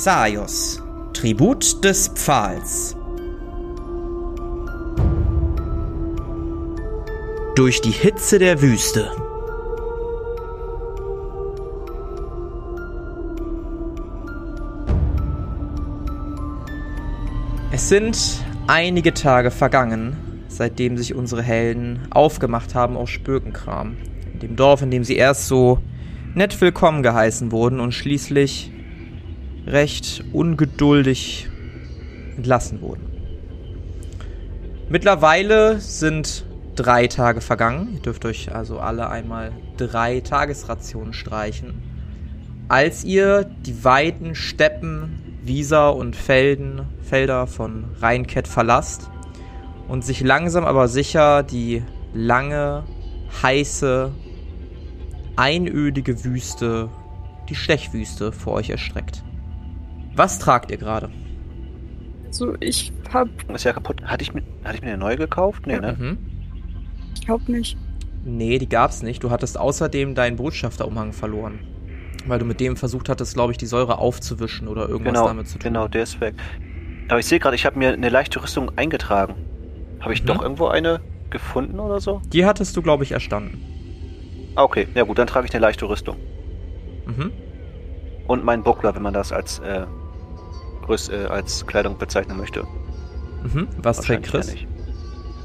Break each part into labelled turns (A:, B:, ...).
A: Xaios, Tribut des Pfahls. Durch die Hitze der Wüste. Es sind einige Tage vergangen, seitdem sich unsere Helden aufgemacht haben aus Spökenkram. In dem Dorf, in dem sie erst so nett willkommen geheißen wurden und schließlich recht ungeduldig entlassen wurden. Mittlerweile sind drei Tage vergangen. Ihr dürft euch also alle einmal drei Tagesrationen streichen. Als ihr die weiten Steppen, Wieser und Felden, Felder von Rheinkett verlasst und sich langsam aber sicher die lange, heiße, einödige Wüste, die Stechwüste vor euch erstreckt. Was tragt ihr gerade?
B: Also ich hab.
C: Ist ja kaputt. Hatte ich mir, hatte ich mir eine neue gekauft? Nee, ne?
A: Mhm.
B: Ich glaub nicht.
A: Nee, die gab's nicht. Du hattest außerdem deinen Botschafterumhang verloren. Weil du mit dem versucht hattest, glaube ich, die Säure aufzuwischen oder irgendwas
C: Genau,
A: damit zu tun.
C: genau, der ist weg. Aber ich sehe gerade, ich habe mir eine leichte Rüstung eingetragen. Habe ich
A: Mhm.
C: doch irgendwo eine gefunden oder so?
A: Die hattest du, glaube ich, erstanden.
C: Ah, okay. Ja gut, dann trage ich eine leichte Rüstung.
A: Mhm.
C: Und meinen Buckler, wenn man das als, äh, Rüst, äh, als Kleidung bezeichnen möchte.
A: Mhm. Was trägt Chris?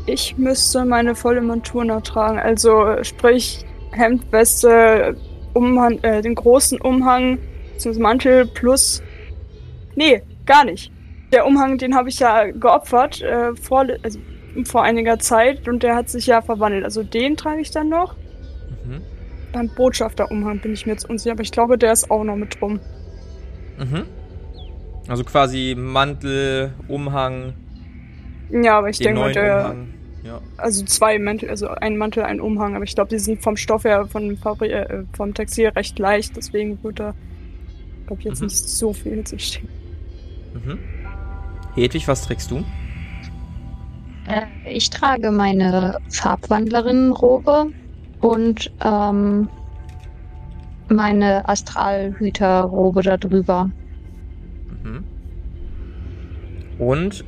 B: Ich müsste meine volle Montur noch tragen. Also sprich Hemd, Weste, Umhang, äh, den großen Umhang, zum Mantel plus. Nee, gar nicht. Der Umhang, den habe ich ja geopfert äh, vor, also, vor einiger Zeit und der hat sich ja verwandelt. Also den trage ich dann noch.
A: Mhm.
B: Beim Botschafterumhang bin ich mir jetzt unsicher, aber ich glaube, der ist auch noch mit drum.
A: Mhm. Also quasi Mantel, Umhang,
B: Ja, aber ich
A: den
B: denke mal, der.
A: Umhang. Ja.
B: Also zwei Mäntel, also ein Mantel, ein Umhang, aber ich glaube, die sind vom Stoff her, von äh, vom Textil recht leicht, deswegen wird da, glaube ich, jetzt
A: Mhm.
B: nicht so viel Hitze stehen.
A: Mhm. Hedwig, was trägst du?
D: Äh, Ich trage meine Farbwandlerin-Robe und ähm, meine Astralhüter-Robe darüber.
A: Mhm. Und,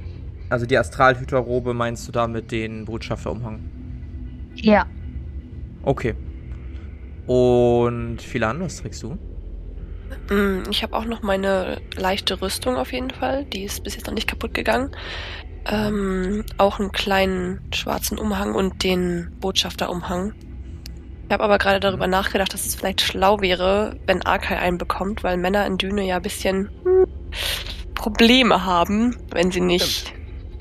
A: also die Astralhüterrobe meinst du damit den Botschafterumhang?
D: Ja.
A: Okay. Und Philan, was trägst du?
E: Mm, Ich habe auch noch meine leichte Rüstung auf jeden Fall. Die ist bis jetzt noch nicht kaputt gegangen. Ähm, auch einen kleinen schwarzen Umhang und den Botschafterumhang. Ich habe aber gerade darüber nachgedacht, dass es vielleicht schlau wäre, wenn Arkai einen bekommt, weil Männer in Düne ja ein bisschen hm, Probleme haben, wenn sie nicht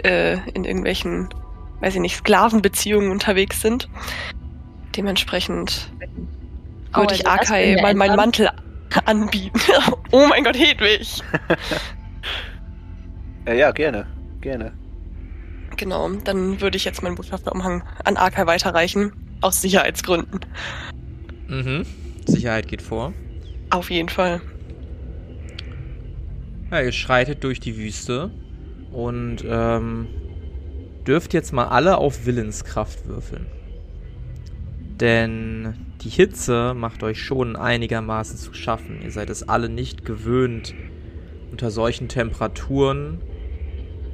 E: äh, in irgendwelchen, weiß ich nicht, Sklavenbeziehungen unterwegs sind. Dementsprechend
D: Oh,
E: würde ich Arkai mal meinen. Mantel anbieten. oh mein Gott, Hedwig!
C: Äh, ja, gerne. Gerne.
E: Genau, dann würde ich jetzt meinen Botschafterumhang an Arkai weiterreichen. Aus Sicherheitsgründen.
A: Mhm. Sicherheit geht vor.
E: Auf jeden Fall.
A: Ja, ihr schreitet durch die Wüste und ähm, dürft jetzt mal alle auf Willenskraft würfeln. Denn die Hitze macht euch schon einigermaßen zu schaffen. Ihr seid es alle nicht gewöhnt, unter solchen Temperaturen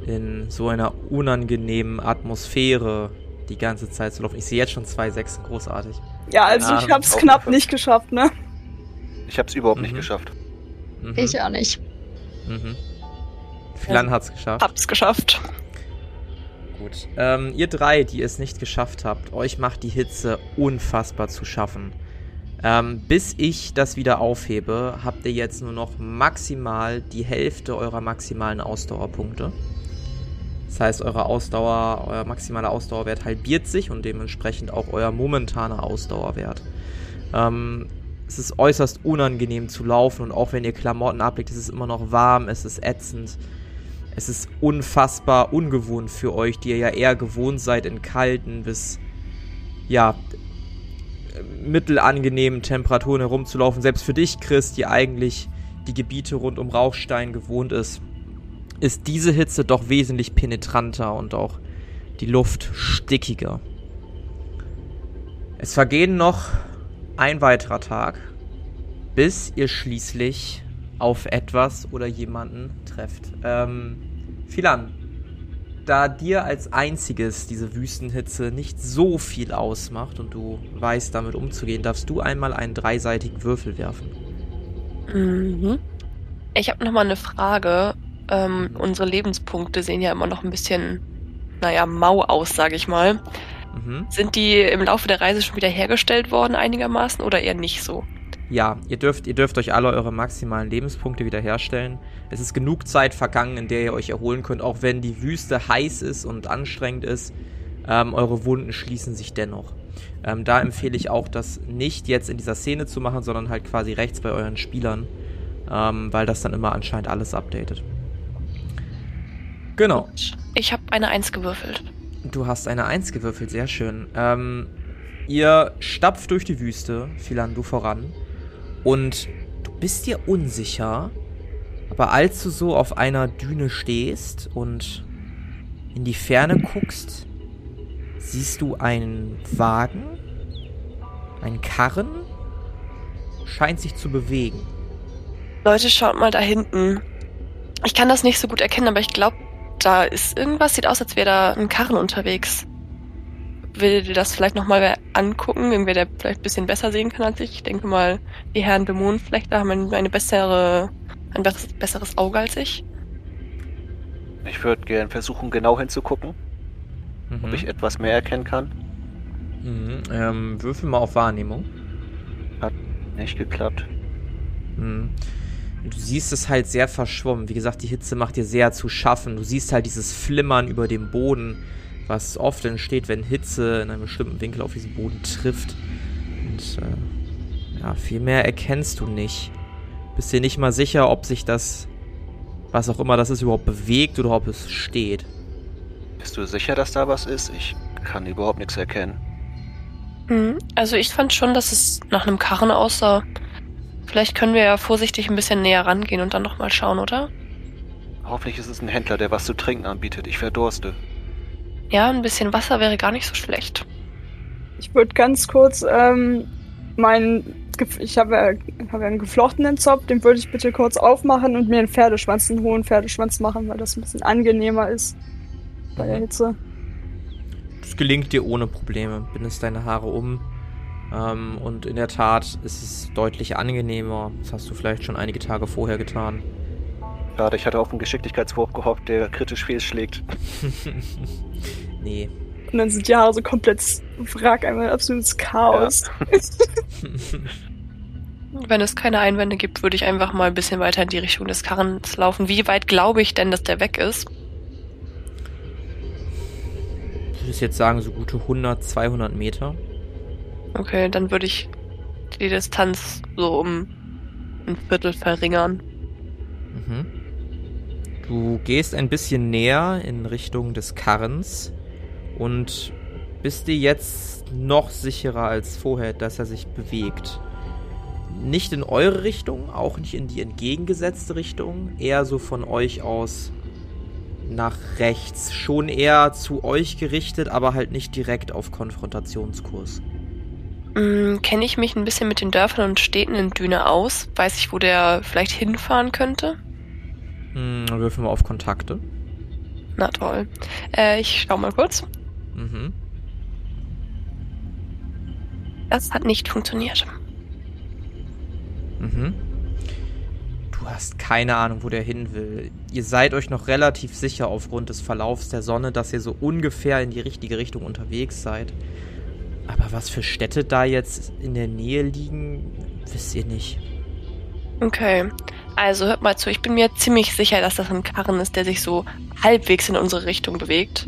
A: in so einer unangenehmen Atmosphäre die ganze Zeit zu laufen. Ich sehe jetzt schon zwei Sechsen, großartig.
B: Ja, also
A: Ja,
B: ich hab's
C: auch
B: knapp nicht geschafft, ne?
C: Ich habe es überhaupt nicht
A: Mhm.
C: geschafft.
A: Mhm.
D: Ich auch nicht.
A: Mhm. Philan hat's geschafft.
E: Hab's geschafft.
A: Gut. Ähm, ihr drei, die es nicht geschafft habt, euch macht die Hitze unfassbar zu schaffen. Ähm, bis ich das wieder aufhebe, habt ihr jetzt nur noch maximal die Hälfte eurer maximalen Ausdauerpunkte. Das heißt, eure Ausdauer, euer maximaler Ausdauerwert halbiert sich und dementsprechend auch euer momentaner Ausdauerwert. Ähm, es ist äußerst unangenehm zu laufen und auch wenn ihr Klamotten ablegt, ist es immer noch warm, es ist ätzend. Es ist unfassbar ungewohnt für euch, die ihr ja eher gewohnt seid, in kalten bis, ja, mittelangenehmen Temperaturen herumzulaufen. Selbst für dich, Chris, die eigentlich die Gebiete rund um Rauchstein gewohnt ist, ist diese Hitze doch wesentlich penetranter und auch die Luft stickiger. Es vergehen noch ein weiterer Tag, bis ihr schließlich auf etwas oder jemanden trefft. Ähm, Philan, da dir als einziges diese Wüstenhitze nicht so viel ausmacht und du weißt damit umzugehen, darfst du einmal einen dreiseitigen Würfel werfen.
E: Mhm. Ich habe noch mal eine Frage. Ähm, unsere Lebenspunkte sehen ja immer noch ein bisschen, naja, mau aus, sage ich mal.
A: Mhm.
E: Sind die im Laufe der Reise schon wieder hergestellt worden einigermaßen oder eher nicht so?
A: Ja, ihr dürft, ihr dürft euch alle eure maximalen Lebenspunkte wiederherstellen. Es ist genug Zeit vergangen, in der ihr euch erholen könnt, auch wenn die Wüste heiß ist und anstrengend ist. Ähm, eure Wunden schließen sich dennoch. Ähm, da empfehle ich auch, das nicht jetzt in dieser Szene zu machen, sondern halt quasi rechts bei euren Spielern, ähm, weil das dann immer anscheinend alles updatet. Genau.
E: Ich habe eine Eins gewürfelt.
A: Du hast eine Eins gewürfelt, sehr schön. Ähm, ihr stapft durch die Wüste, Philan, du voran. Und du bist dir unsicher, aber als du so auf einer Düne stehst und in die Ferne guckst, siehst du einen Wagen, einen Karren, scheint sich zu bewegen.
E: Leute, schaut mal da hinten. Ich kann das nicht so gut erkennen, aber ich glaube, da ist irgendwas. Sieht aus, als wäre da ein Karren unterwegs. Will dir das vielleicht nochmal angucken? Irgendwer, der vielleicht ein bisschen besser sehen kann als ich. Ich denke mal, die Herren Dämonen vielleicht da haben eine bessere, ein besseres, Auge als ich.
C: Ich würde gern versuchen, genau hinzugucken,
A: Mhm.
C: ob ich etwas mehr erkennen kann.
A: Mhm. Ähm, würfel mal auf Wahrnehmung.
C: Nicht geklappt.
A: Mhm. Du siehst es halt sehr verschwommen. Wie gesagt, die Hitze macht dir sehr zu schaffen. Du siehst halt dieses Flimmern über dem Boden, was oft entsteht, wenn Hitze in einem bestimmten Winkel auf diesen Boden trifft. Und äh, ja, viel mehr erkennst du nicht. Bist dir nicht mal sicher, ob sich das, was auch immer das ist, überhaupt bewegt oder ob es steht.
C: Bist du sicher, dass da was ist? Ich kann überhaupt nichts erkennen.
E: Mhm. Also ich fand schon, dass es nach einem Karren aussah. Vielleicht können wir ja vorsichtig ein bisschen näher rangehen und dann nochmal schauen, oder?
C: Hoffentlich ist es ein Händler, der was zu trinken anbietet. Ich verdurste.
E: Ja, ein bisschen Wasser wäre gar nicht so schlecht.
B: Ich würde ganz kurz ähm, meinen, Gef- ich habe ja, hab ja einen geflochtenen Zopf, den würde ich bitte kurz aufmachen und mir einen Pferdeschwanz, einen hohen Pferdeschwanz machen, weil das ein bisschen angenehmer ist bei der Hitze.
A: Das gelingt dir ohne Probleme. Bindest deine Haare um. Ähm, und in der Tat ist es deutlich angenehmer. Das hast du vielleicht schon einige Tage vorher getan.
C: Schade, ich hatte auf einen Geschicklichkeitswurf gehofft, der kritisch fehlschlägt.
A: nee.
B: Und dann sind die Haare so komplett wrack, einmal ein absolutes Chaos.
E: Wenn es keine Einwände gibt, würde ich einfach mal ein bisschen weiter in die Richtung des Karrens laufen. Wie weit glaube ich denn, dass der weg ist?
A: Ich würde jetzt sagen, so gute 100, 200 Meter.
E: Okay, dann würde ich die Distanz so um ein Viertel verringern.
A: Mhm. Du gehst ein bisschen näher in Richtung des Karrens und bist dir jetzt noch sicherer als vorher, dass er sich bewegt. Nicht in eure Richtung, auch nicht in die entgegengesetzte Richtung, eher so von euch aus nach rechts. Schon eher zu euch gerichtet, aber halt nicht direkt auf Konfrontationskurs.
E: Hm, Kenne ich mich ein bisschen mit den Dörfern und Städten in Düne aus? Weiß ich, wo der vielleicht hinfahren könnte?
A: Hm, würfeln wir auf Kontakte.
E: Na toll. Äh, ich schau mal kurz.
A: Mhm.
E: Das hat nicht funktioniert.
A: Mhm. Du hast keine Ahnung, wo der hin will. Ihr seid euch noch relativ sicher aufgrund des Verlaufs der Sonne, dass ihr so ungefähr in die richtige Richtung unterwegs seid. Aber was für Städte da jetzt in der Nähe liegen, wisst ihr nicht.
E: Okay. Also hört mal zu, ich bin mir ziemlich sicher, dass das ein Karren ist, der sich so halbwegs in unsere Richtung bewegt.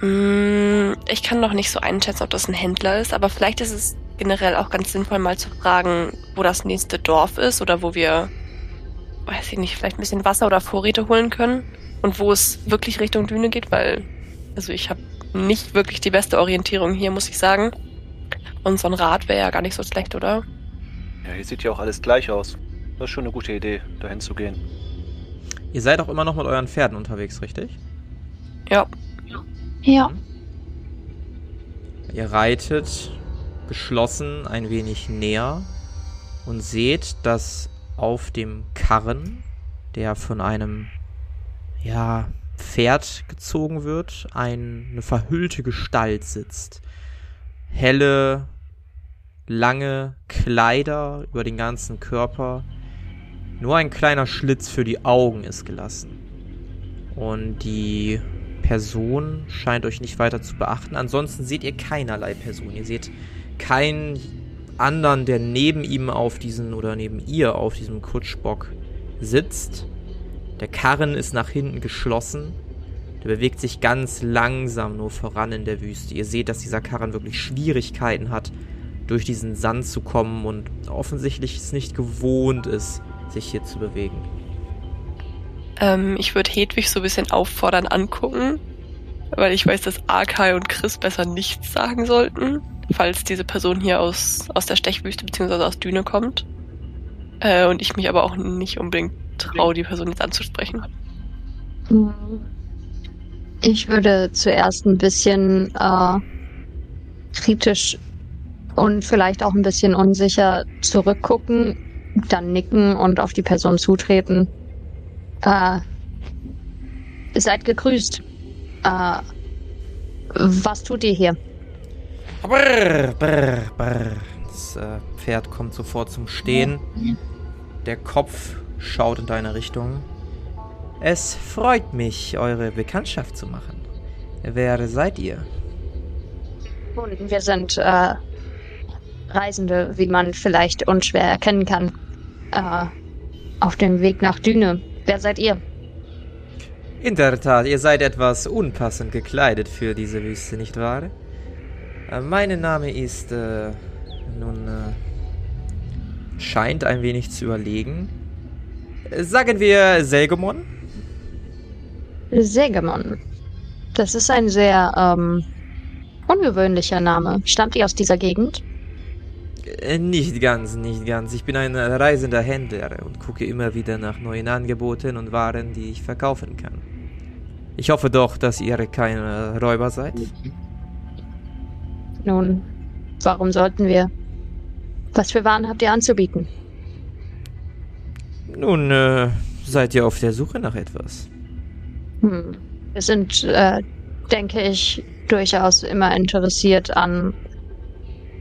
E: Mm, Ich kann noch nicht so einschätzen, ob das ein Händler ist, aber vielleicht ist es generell auch ganz sinnvoll, mal zu fragen, wo das nächste Dorf ist oder wo wir, weiß ich nicht, vielleicht ein bisschen Wasser oder Vorräte holen können und wo es wirklich Richtung Düne geht, weil, also ich habe nicht wirklich die beste Orientierung hier, muss ich sagen. Und so ein Rad wäre ja gar nicht so schlecht, oder?
C: Ja, hier sieht ja auch alles gleich aus. Das ist schon eine gute Idee, dahin zu gehen.
A: Ihr seid auch immer noch mit euren Pferden unterwegs, richtig?
E: Ja.
D: Ja.
A: Ihr reitet geschlossen ein wenig näher und seht, dass auf dem Karren, der von einem, ja, Pferd gezogen wird, eine verhüllte Gestalt sitzt. Helle, lange Kleider über den ganzen Körper. Nur ein kleiner Schlitz für die Augen ist gelassen. Und die Person scheint euch nicht weiter zu beachten. Ansonsten seht ihr keinerlei Person. Ihr seht keinen anderen, der neben ihm auf diesen oder neben ihr auf diesem Kutschbock sitzt. Der Karren ist nach hinten geschlossen. Der bewegt sich ganz langsam nur voran in der Wüste. Ihr seht, dass dieser Karren wirklich Schwierigkeiten hat, durch diesen Sand zu kommen und offensichtlich es nicht gewohnt ist, sich hier zu bewegen.
E: Ähm, ich würde Hedwig so ein bisschen auffordern angucken, weil ich weiß, dass Arkai und Chris besser nichts sagen sollten, falls diese Person hier aus, aus der Stechwüste bzw. aus Düne kommt. Äh, und ich mich aber auch nicht unbedingt traue, die Person jetzt anzusprechen.
D: Ich würde zuerst ein bisschen äh, kritisch und vielleicht auch ein bisschen unsicher zurückgucken, dann nicken und auf die Person zutreten. Äh, seid gegrüßt. Äh, was tut ihr hier?
A: Brr, brr, brr. Das äh, Pferd kommt sofort zum Stehen. Der Kopf schaut in deine Richtung. Es freut mich, eure Bekanntschaft zu machen. Wer seid ihr?
D: Wir sind äh, Reisende, wie man vielleicht unschwer erkennen kann. Äh, auf dem Weg nach Düne. Wer seid ihr?
A: In der Tat, ihr seid etwas unpassend gekleidet für diese Wüste, nicht wahr? Äh, mein Name ist, äh, nun, äh, scheint ein wenig zu überlegen. Sagen wir Selgemon?
D: Segemon. Das ist ein sehr ähm, ungewöhnlicher Name. Stammt ihr aus dieser Gegend?
A: Äh, Nicht ganz, nicht ganz. Ich bin ein reisender Händler und gucke immer wieder nach neuen Angeboten und Waren, die ich verkaufen kann. Ich hoffe doch, dass ihr keine Räuber seid.
D: Nun, warum sollten wir? Was für Waren habt ihr anzubieten?
A: Nun, äh, seid ihr auf der Suche nach etwas?
D: Hm. Wir sind, äh, denke ich, durchaus immer interessiert an.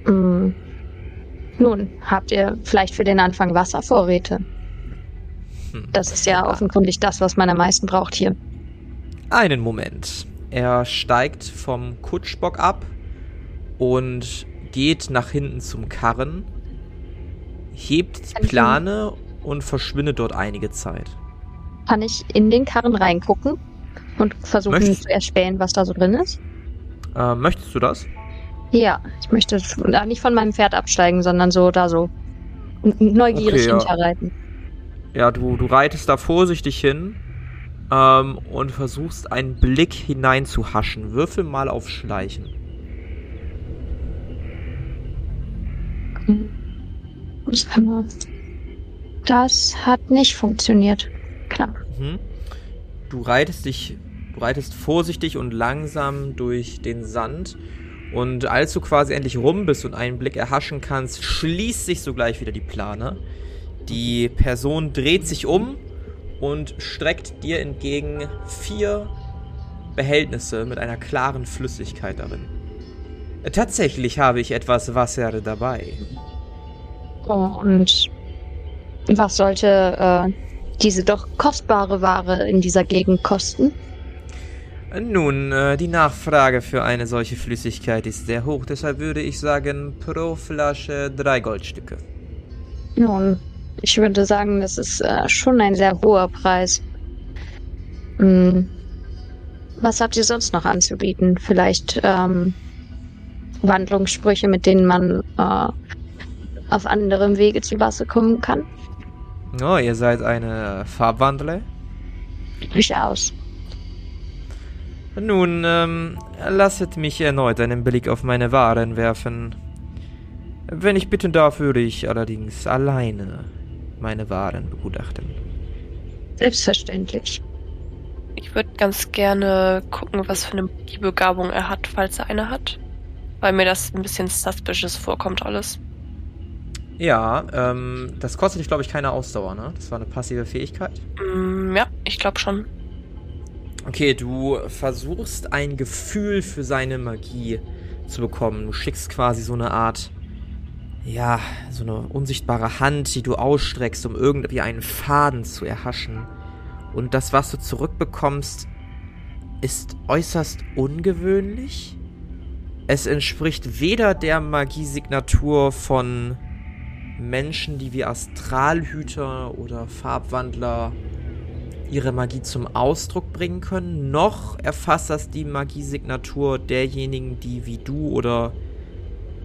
D: Hm. Nun, habt ihr vielleicht für den Anfang Wasservorräte?
A: Hm.
D: Das ist ja offenkundig das, was man am meisten braucht hier.
A: Einen Moment. Er steigt vom Kutschbock ab und geht nach hinten zum Karren, hebt die
D: Kann
A: Plane und verschwindet dort einige Zeit.
D: Kann ich in den Karren reingucken und versuchen
A: Möchtest-
D: zu erspähen, was da so drin ist?
A: Äh, möchtest du das?
D: Ja, ich möchte äh, nicht von meinem Pferd absteigen, sondern so da so neugierig
A: Okay, ja.
D: hinterreiten.
A: Ja, du, du reitest da vorsichtig hin ähm, und versuchst einen Blick hineinzuhaschen. Würfel mal auf Schleichen.
D: Das hat nicht funktioniert. Knapp.
A: Mhm. Du reitest dich, du reitest vorsichtig und langsam durch den Sand. Und als du quasi endlich rum bist und einen Blick erhaschen kannst, schließt sich sogleich wieder die Plane. Die Person dreht sich um und streckt dir entgegen vier Behältnisse mit einer klaren Flüssigkeit darin. Tatsächlich habe ich etwas Wasser dabei.
D: Und was sollte äh, diese doch kostbare Ware in dieser Gegend kosten?
A: Nun, äh, die Nachfrage für eine solche Flüssigkeit ist sehr hoch, deshalb würde ich sagen, pro Flasche drei Goldstücke.
D: Nun, ich würde sagen, das ist äh, schon ein sehr hoher Preis. Hm. Was habt ihr sonst noch anzubieten? Vielleicht ähm, Wandlungssprüche, mit denen man äh, auf anderem Wege zu Wasser kommen kann?
A: Oh, ihr seid eine Farbwandler?
D: Durchaus.
A: Nun, ähm, lasset mich erneut einen Blick auf meine Waren werfen. Wenn ich bitten darf, würde ich allerdings alleine meine Waren begutachten.
D: Selbstverständlich.
E: Ich würde ganz gerne gucken, was für eine Begabung er hat, falls er eine hat. Weil mir das ein bisschen suspicious vorkommt alles.
A: Ja, ähm, das kostet dich, glaube ich, keine Ausdauer, ne? Das war eine passive Fähigkeit.
E: Mm, ja, ich glaube schon.
A: Okay, du versuchst ein Gefühl für seine Magie zu bekommen. Du schickst quasi so eine Art, ja, so eine unsichtbare Hand, die du ausstreckst, um irgendwie einen Faden zu erhaschen. Und das, was du zurückbekommst, ist äußerst ungewöhnlich. Es entspricht weder der Magiesignatur von Menschen, die wie Astralhüter oder Farbwandler ihre Magie zum Ausdruck bringen können, noch erfasst das die Magiesignatur derjenigen, die wie du oder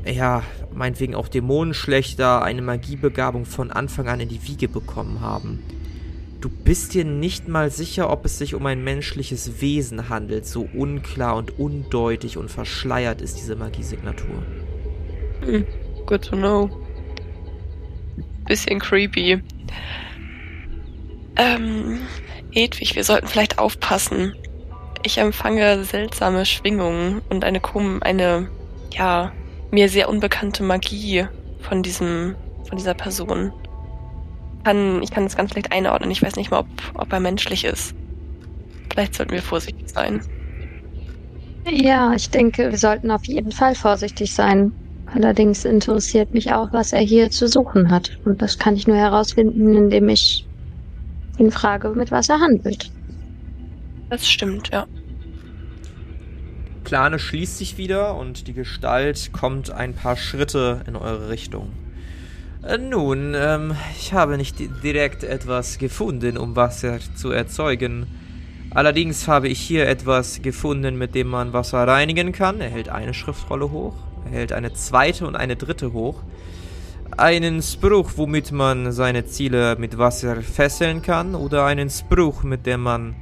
A: ja, meinetwegen auch Dämonenschlechter eine Magiebegabung von Anfang an in die Wiege bekommen haben. Du bist dir nicht mal sicher, ob es sich um ein menschliches Wesen handelt, so unklar und undeutig und verschleiert ist diese Magiesignatur.
E: Hm, good to know. Bisschen creepy. Ähm, Edwig, wir sollten vielleicht aufpassen. Ich empfange seltsame Schwingungen und eine eine, ja, mir sehr unbekannte Magie von diesem, von dieser Person. Kann, ich kann es ganz schlecht einordnen. Ich weiß nicht mal, ob, ob er menschlich ist. Vielleicht sollten wir vorsichtig sein.
D: Ja, ich denke, wir sollten auf jeden Fall vorsichtig sein. Allerdings interessiert mich auch, was er hier zu suchen hat. Und das kann ich nur herausfinden, indem ich ihn frage, mit was er handelt.
E: Das stimmt, ja.
A: Plane schließt sich wieder und die Gestalt kommt ein paar Schritte in eure Richtung. Äh, nun, ähm, ich habe nicht direkt etwas gefunden, um Wasser zu erzeugen. Allerdings habe ich hier etwas gefunden, mit dem man Wasser reinigen kann. Er hält eine Schriftrolle hoch, hält eine zweite und eine dritte hoch. Einen Spruch, womit man seine Ziele mit Wasser fesseln kann, oder einen Spruch, mit dem man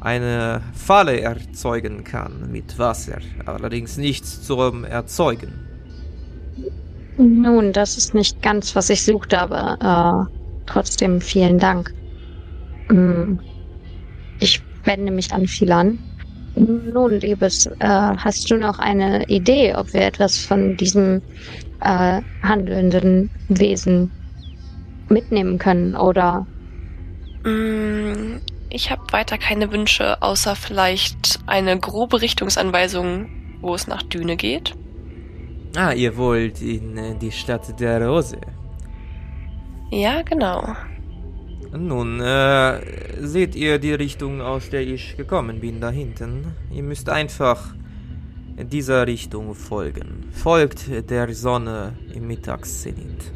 A: eine Falle erzeugen kann mit Wasser, allerdings nichts zum Erzeugen.
D: Nun, das ist nicht ganz, was ich suchte, aber äh, trotzdem vielen Dank. Hm. Ich wende mich an Philan. Nun, Liebes, äh, hast du noch eine Idee, ob wir etwas von diesem äh, handelnden Wesen mitnehmen können oder?
E: Mm, ich habe weiter keine Wünsche, außer vielleicht eine grobe Richtungsanweisung, wo es nach Düne geht.
A: Ah, ihr wollt in äh, die Stadt der Rose.
E: Ja, genau.
A: Nun, äh, seht ihr die Richtung, aus der ich gekommen bin, da hinten? Ihr müsst einfach dieser Richtung folgen. Folgt der Sonne im Mittagszenit.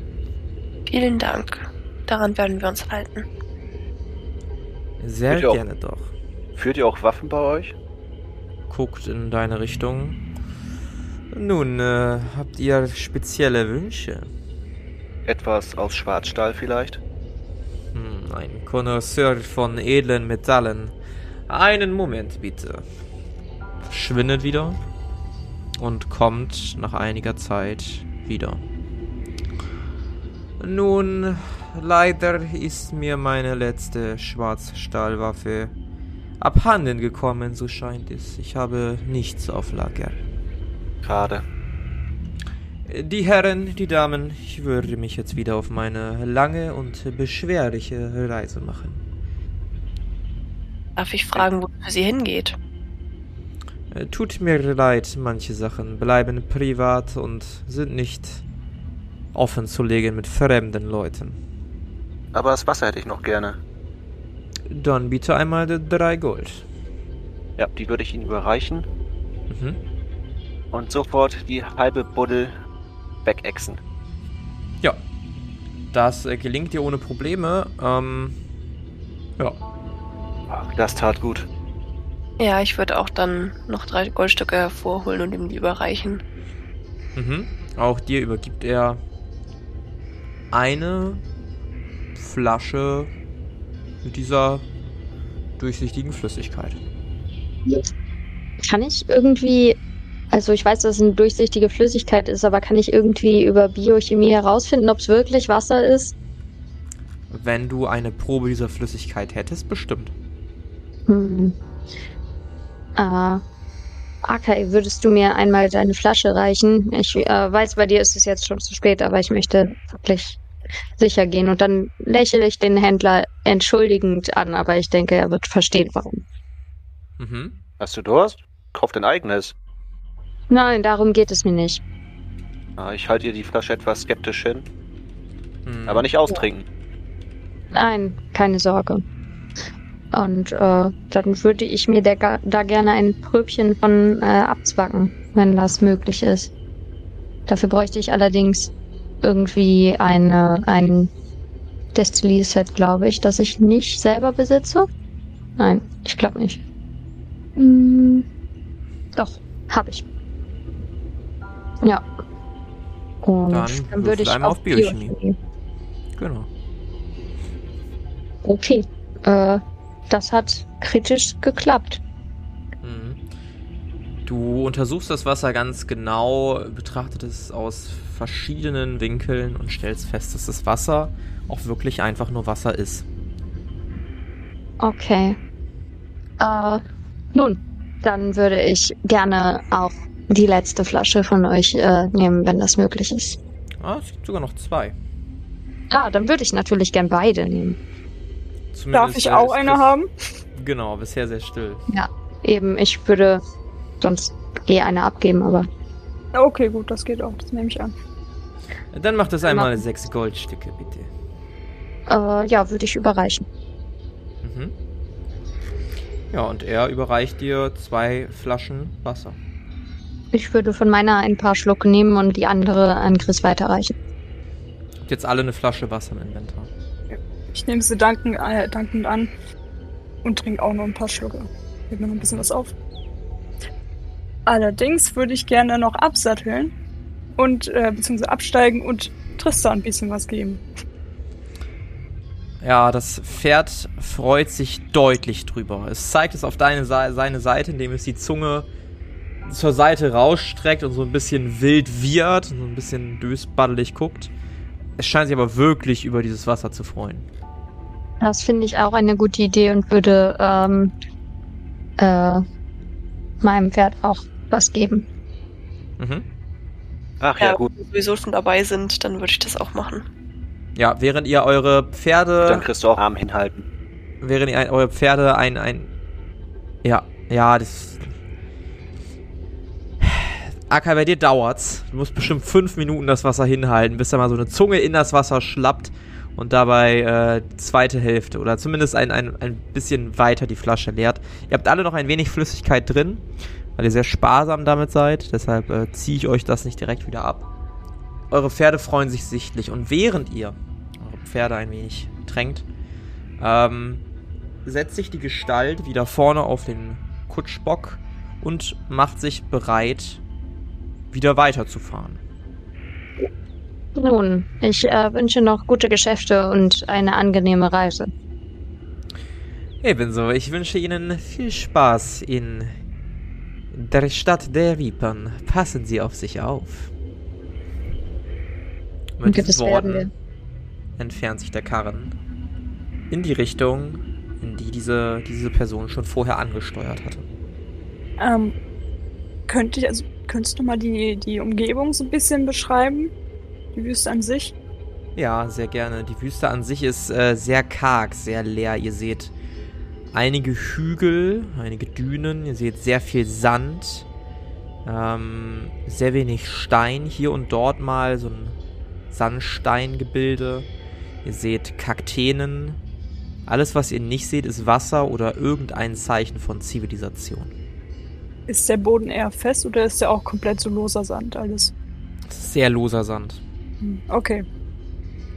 E: Vielen Dank. Daran werden wir uns halten.
A: Sehr
C: Führt
A: gerne
C: auch,
A: doch.
C: Führt ihr auch Waffen bei euch?
A: Guckt in deine Richtung. Nun, äh, habt ihr spezielle Wünsche?
C: Etwas aus Schwarzstahl vielleicht?
A: Ein Connoisseur von edlen Metallen. Einen Moment bitte. Verschwindet wieder und kommt nach einiger Zeit wieder. Nun, leider ist mir meine letzte Schwarzstahlwaffe abhanden gekommen, so scheint es. Ich habe nichts auf Lager.
C: Gerade.
A: Die Herren, die Damen, ich würde mich jetzt wieder auf meine lange und beschwerliche Reise machen.
E: Darf ich fragen, wo Sie hingeht?
A: Äh, Tut mir leid, manche Sachen bleiben privat und sind nicht offen zu legen mit fremden Leuten.
C: Aber das Wasser hätte ich noch gerne.
A: Dann bitte einmal die drei Gold.
C: Ja, die würde ich Ihnen überreichen
A: Mhm.
C: und sofort die halbe Buddel wegexen.
A: Ja. Das äh, gelingt dir ohne Probleme. Ähm, ja.
C: Das tat gut.
E: Ja, ich würde auch dann noch drei Goldstücke hervorholen und ihm die überreichen.
A: Mhm. Auch dir übergibt er eine Flasche mit dieser durchsichtigen Flüssigkeit.
D: Kann ich irgendwie, also ich weiß, dass es eine durchsichtige Flüssigkeit ist, aber kann ich irgendwie über Biochemie herausfinden, ob es wirklich Wasser ist?
A: Wenn du eine Probe dieser Flüssigkeit hättest, bestimmt.
D: Hm. Äh, Akai, würdest du mir einmal deine Flasche reichen? Ich äh, weiß, bei dir ist es jetzt schon zu spät, aber ich möchte wirklich sicher gehen. Und dann lächle ich den Händler entschuldigend an, aber ich denke, er wird verstehen, warum.
A: Mhm.
C: Hast du Durst? Kauf dein eigenes.
D: Nein, darum geht es mir nicht.
C: Ah, Ich halte ihr die Flasche etwas skeptisch hin,
A: Mhm.
C: aber nicht austrinken.
D: Nein, keine Sorge. Und äh, dann würde ich mir der, da gerne ein Pröbchen von äh, abzwacken, wenn das möglich ist. Dafür bräuchte ich allerdings irgendwie eine, ein Destillier-Set, glaube ich, das ich nicht selber besitze. Nein, ich glaube nicht. Hm, doch, habe ich. Ja. Und
A: Dann
D: dann, würde ich
A: einmal auf Biochemie.
D: Biochemie.
A: Genau.
D: Okay. Äh, das hat kritisch geklappt.
A: Mhm. Du untersuchst das Wasser ganz genau, betrachtet es aus verschiedenen Winkeln und stellst fest, dass das Wasser auch wirklich einfach nur Wasser ist.
D: Okay. Äh, nun, dann würde ich gerne auch die letzte Flasche von euch äh, nehmen, wenn das möglich ist.
A: Ah, es gibt sogar noch zwei.
D: Ah, dann würde ich natürlich gern beide nehmen.
A: Zumindest,
B: Darf ich auch eine haben?
A: Genau, bisher sehr still.
D: Eben, ich würde sonst eh eine abgeben, aber
B: Okay, gut, das geht auch. Das nehme ich an.
A: Dann macht das
D: Dann
A: einmal
D: machen-
A: sechs Goldstücke, bitte.
D: äh, ja, würde ich überreichen.
A: Mhm. Ja, und er überreicht dir zwei Flaschen Wasser.
D: Ich würde von meiner ein paar Schluck nehmen und die andere an Chris weiterreichen.
A: Habt jetzt alle eine Flasche Wasser im Inventar.
B: Ich nehme sie danken, äh, dankend an und trinke auch noch ein paar Schlucke. Heb mir noch ein bisschen was auf. Allerdings würde ich gerne noch absatteln und äh, beziehungsweise absteigen und Tristan ein bisschen was geben.
A: Ja, das Pferd freut sich deutlich drüber. Es zeigt es auf deine seine Seite, indem es die Zunge zur Seite rausstreckt und so ein bisschen wild wird und so ein bisschen dösbaddelig guckt. Es scheint sich aber wirklich über dieses Wasser zu freuen.
D: Das finde ich auch eine gute Idee und würde ähm, äh, meinem Pferd auch was geben.
A: Mhm.
C: Ach ja,
E: Ja,
C: gut.
E: wenn wir sowieso schon dabei sind, dann würde ich das auch machen.
A: Ja, während ihr eure Pferde
C: Dann kriegst du auch Arm hinhalten.
A: während ihr ein, eure Pferde ein, ein. Ja, ja, das. Akai, bei dir dauert's. Du musst bestimmt fünf Minuten das Wasser hinhalten, bis da mal so eine Zunge in das Wasser schlappt und dabei äh, die zweite Hälfte oder zumindest ein, ein, ein bisschen weiter die Flasche leert. Ihr habt alle noch ein wenig Flüssigkeit drin, weil ihr sehr sparsam damit seid. Deshalb äh, ziehe ich euch das nicht direkt wieder ab. Eure Pferde freuen sich sichtlich und während ihr eure Pferde ein wenig tränkt, ähm, setzt sich die Gestalt wieder vorne auf den Kutschbock und macht sich bereit, wieder weiterzufahren.
D: Nun, ich äh, wünsche noch gute Geschäfte und eine angenehme Reise.
A: Ebenso, ich wünsche Ihnen viel Spaß in der Stadt der Vipern. Passen Sie auf sich auf. Mit diesen Worten entfernt sich der Karren in die Richtung, in die diese, diese Person schon vorher angesteuert hatte.
B: Ähm, könnte ich, also, könntest du mal die, die Umgebung so ein bisschen beschreiben? Die Wüste an sich?
A: Ja, sehr gerne. Die Wüste an sich ist äh, sehr karg, sehr leer. Ihr seht einige Hügel, einige Dünen, ihr seht sehr viel Sand, ähm, sehr wenig Stein, hier und dort mal so ein Sandsteingebilde. Ihr seht Kakteen. Alles, was ihr nicht seht, ist Wasser oder irgendein Zeichen von Zivilisation.
B: Ist der Boden eher fest oder ist der auch komplett so loser Sand alles?
A: Sehr loser Sand.
B: Hm, Okay.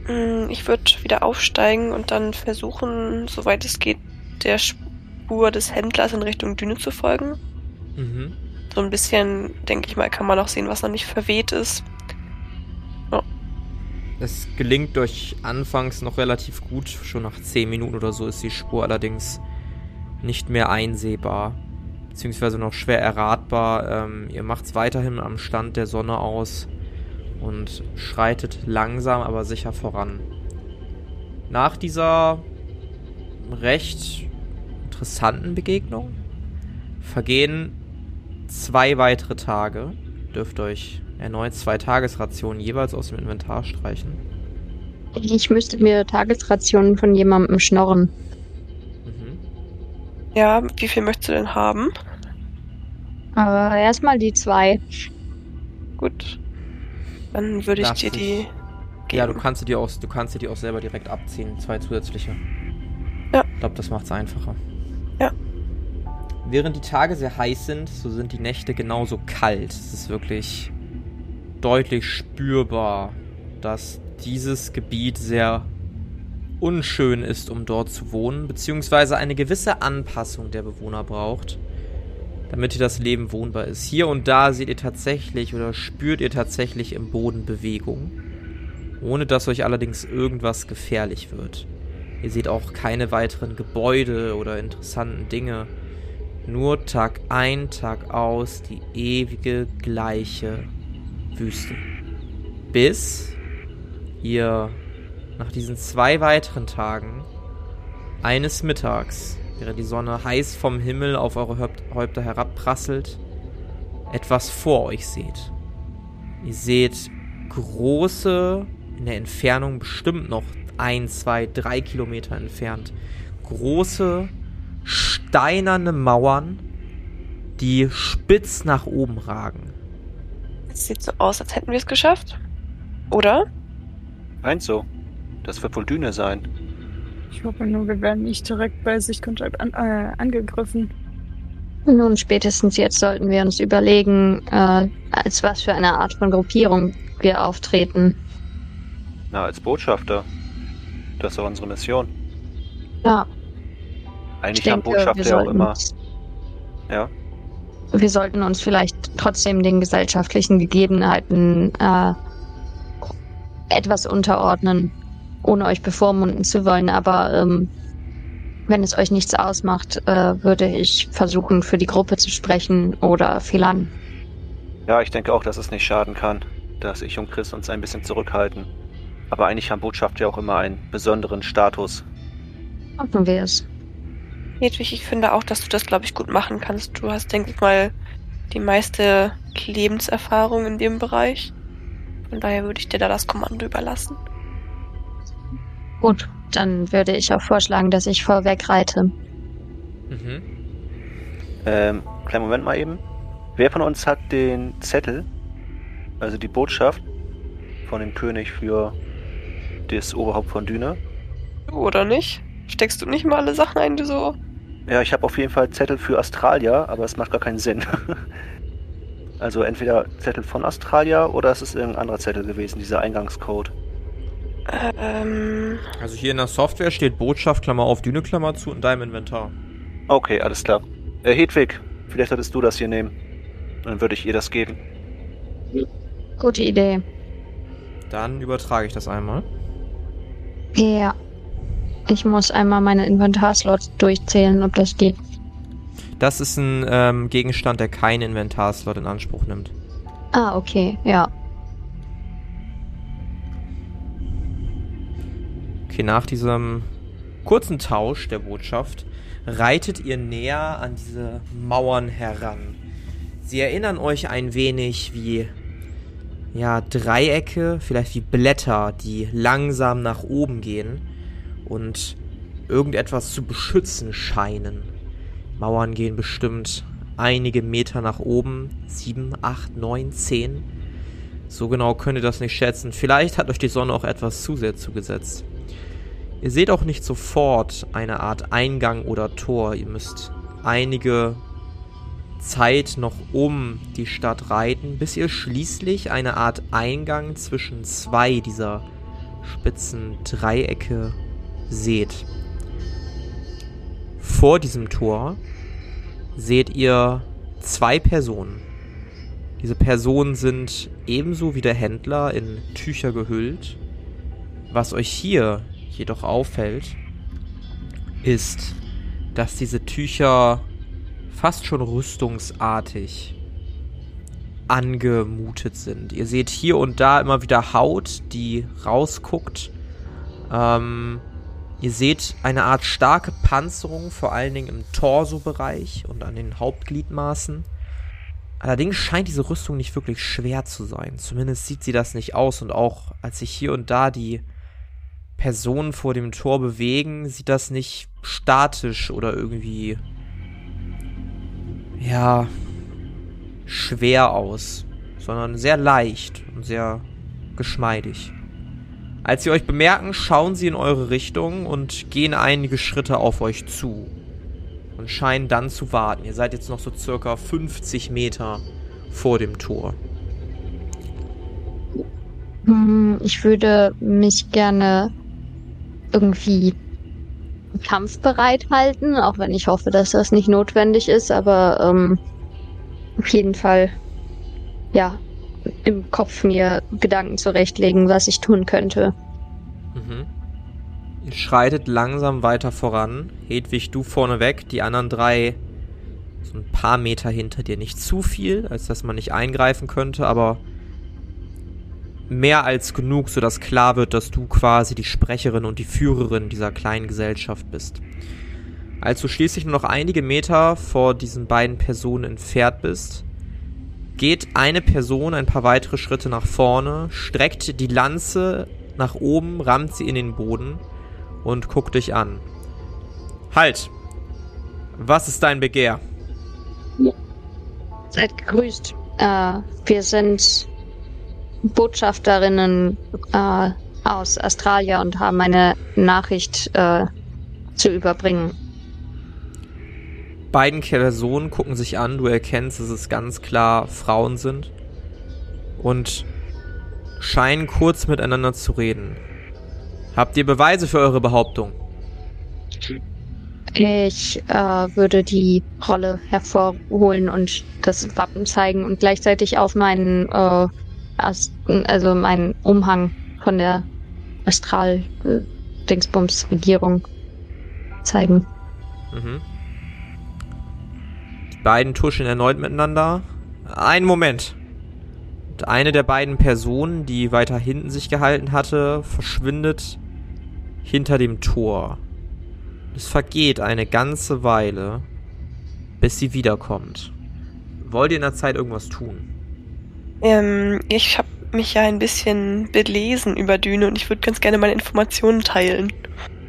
E: Mm, Ich würde wieder aufsteigen und dann versuchen, soweit es geht, der Spur des Händlers in Richtung Düne zu folgen.
A: Mhm.
E: So ein bisschen, denke ich mal, kann man auch sehen, was noch nicht verweht ist.
A: Es gelingt euch anfangs noch relativ gut. Schon nach 10 Minuten oder so ist die Spur allerdings nicht mehr einsehbar. Beziehungsweise noch schwer erratbar. Ähm, ihr macht's weiterhin am Stand der Sonne aus und schreitet langsam, aber sicher voran. Nach dieser recht interessanten Begegnung vergehen zwei weitere Tage. Dürft euch erneut zwei Tagesrationen jeweils aus dem Inventar streichen.
D: Ich müsste mir Tagesrationen von jemandem schnorren.
E: Ja, wie viel möchtest du denn haben?
D: Aber erstmal die zwei.
E: Gut. Dann würde ich dir die.
A: Ja, du
E: geben.
A: kannst sie dir auch, du kannst sie dir auch selber direkt abziehen, zwei zusätzliche.
E: Ja.
A: Ich glaube, das macht's einfacher.
E: Ja.
A: Während die Tage sehr heiß sind, so sind die Nächte genauso kalt. Es ist wirklich deutlich spürbar, dass dieses Gebiet sehr unschön ist, um dort zu wohnen, beziehungsweise eine gewisse Anpassung der Bewohner braucht, damit hier das Leben wohnbar ist. Hier und da seht ihr tatsächlich oder spürt ihr tatsächlich im Boden Bewegung, ohne dass euch allerdings irgendwas gefährlich wird. Ihr seht auch keine weiteren Gebäude oder interessanten Dinge. Nur Tag ein, Tag aus die ewige gleiche Wüste. Bis ihr nach diesen zwei weiteren Tagen eines Mittags, während die Sonne heiß vom Himmel auf eure Häupt- Häupter herabprasselt, etwas vor euch seht. Ihr seht große, in der Entfernung bestimmt noch ein, zwei, drei Kilometer entfernt, große, steinerne Mauern, die spitz nach oben ragen.
E: Es sieht so aus, als hätten wir es geschafft. Oder?
C: Meint so. Das wird wohl Düne sein.
B: Ich hoffe nur, wir werden nicht direkt bei Sichtkontakt an, äh, angegriffen.
D: Nun, spätestens jetzt sollten wir uns überlegen, äh, als was für eine Art von Gruppierung wir auftreten.
C: Na, als Botschafter. Das ist doch unsere Mission.
D: Ja,
C: Eigentlich
D: ich
C: haben
D: denke, wir
C: Botschafter ja auch
D: sollten,
C: immer.
D: uns,
C: Ja.
D: wir sollten uns vielleicht trotzdem den gesellschaftlichen Gegebenheiten äh, etwas unterordnen, ohne euch bevormunden zu wollen. Aber ähm, wenn es euch nichts ausmacht, äh, würde ich versuchen, für die Gruppe zu sprechen oder Philan.
C: Ja, ich denke auch, dass es nicht schaden kann, dass ich und Chris uns ein bisschen zurückhalten. Aber eigentlich haben Botschafter ja auch immer einen besonderen Status.
D: Hoffen wir es.
E: Hedwig, ich finde auch, dass du das, glaube ich, gut machen kannst. Du hast, denke ich mal, die meiste Lebenserfahrung in dem Bereich. Von daher würde ich dir da das Kommando überlassen.
D: Gut, dann würde ich auch vorschlagen, dass ich vorweg reite.
A: Mhm.
C: Ähm, kleinen Moment mal eben. Wer von uns hat den Zettel, also die Botschaft von dem König für das Oberhaupt von Düne?
E: Du, oder nicht? Steckst du nicht mal alle Sachen ein, die so.
C: Ja, ich habe auf jeden Fall Zettel für Australia, aber es macht gar keinen Sinn. also entweder Zettel von Australia oder es ist irgendein anderer Zettel gewesen, dieser Eingangscode.
E: Ähm.
A: Also hier in der Software steht Botschaft, Klammer auf, Düne, Klammer zu in deinem Inventar.
C: Okay, alles klar. Äh, Hedwig, vielleicht solltest du das hier nehmen. Dann würde ich ihr das geben.
D: Gute Idee.
A: Dann übertrage ich das einmal.
D: Ja. Ich muss einmal meine Inventarslots durchzählen, ob das geht.
A: Das ist ein ähm, Gegenstand, der keinen Inventarslot in Anspruch nimmt.
D: Ah, okay, ja.
A: Okay, nach diesem kurzen Tausch der Botschaft reitet ihr näher an diese Mauern heran. Sie erinnern euch ein wenig wie ja, Dreiecke, vielleicht wie Blätter, die langsam nach oben gehen und irgendetwas zu beschützen scheinen. Mauern gehen bestimmt einige Meter nach oben, sieben, acht, neun, zehn. So genau könnt ihr das nicht schätzen. Vielleicht hat euch die Sonne auch etwas zu sehr zugesetzt. Ihr seht auch nicht sofort eine Art Eingang oder Tor. Ihr müsst einige Zeit noch um die Stadt reiten, bis ihr schließlich eine Art Eingang zwischen zwei dieser spitzen Dreiecke seht. Vor diesem Tor seht ihr zwei Personen. Diese Personen sind ebenso wie der Händler in Tücher gehüllt. Was euch hier jedoch auffällt, ist, dass diese Tücher fast schon rüstungsartig angemutet sind. Ihr seht hier und da immer wieder Haut, die rausguckt. Ähm, ihr seht eine Art starke Panzerung, vor allen Dingen im Torso-Bereich und an den Hauptgliedmaßen. Allerdings scheint diese Rüstung nicht wirklich schwer zu sein. Zumindest sieht sie das nicht aus. Und auch als sich hier und da die Personen vor dem Tor bewegen, sieht das nicht statisch oder irgendwie ja schwer aus, sondern sehr leicht und sehr geschmeidig. Als sie euch bemerken, schauen sie in eure Richtung und gehen einige Schritte auf euch zu und scheinen dann zu warten. Ihr seid jetzt noch so circa 50 Meter vor dem Tor.
D: Hm, Ich würde mich gerne irgendwie kampfbereit halten, auch wenn ich hoffe, dass das nicht notwendig ist, aber ähm, auf jeden Fall, ja, im Kopf mir Gedanken zurechtlegen, was ich tun könnte.
A: Mhm. Ihr schreitet langsam weiter voran. Hedwig, du vorneweg, die anderen drei so ein paar Meter hinter dir. Nicht zu viel, als dass man nicht eingreifen könnte, aber mehr als genug, sodass klar wird, dass du quasi die Sprecherin und die Führerin dieser kleinen Gesellschaft bist. Als du schließlich nur noch einige Meter vor diesen beiden Personen entfernt bist, geht eine Person ein paar weitere Schritte nach vorne, streckt die Lanze nach oben, rammt sie in den Boden und guckt dich an. Halt! Was ist dein Begehr?
D: Seid gegrüßt. Äh, wir sind Botschafterinnen äh, aus Australia und haben eine Nachricht äh, zu überbringen.
A: Beiden Personen gucken sich an, du erkennst, dass es ganz klar Frauen sind und scheinen kurz miteinander zu reden. Habt ihr Beweise für eure Behauptung?
D: Ich äh, würde die Rolle hervorholen und das Wappen zeigen und gleichzeitig auf meinen, äh, Ast also meinen Umhang von der Astral-Dingsbums-Regierung zeigen.
A: Mhm. Die beiden tuschen erneut miteinander. Einen Moment. Und eine der beiden Personen, die weiter hinten sich gehalten hatte, verschwindet hinter dem Tor. Es vergeht eine ganze Weile, bis sie wiederkommt. Wollt ihr in der Zeit irgendwas tun?
E: Ähm, ich habe mich ja ein bisschen belesen über Düne und ich würde ganz gerne meine Informationen teilen,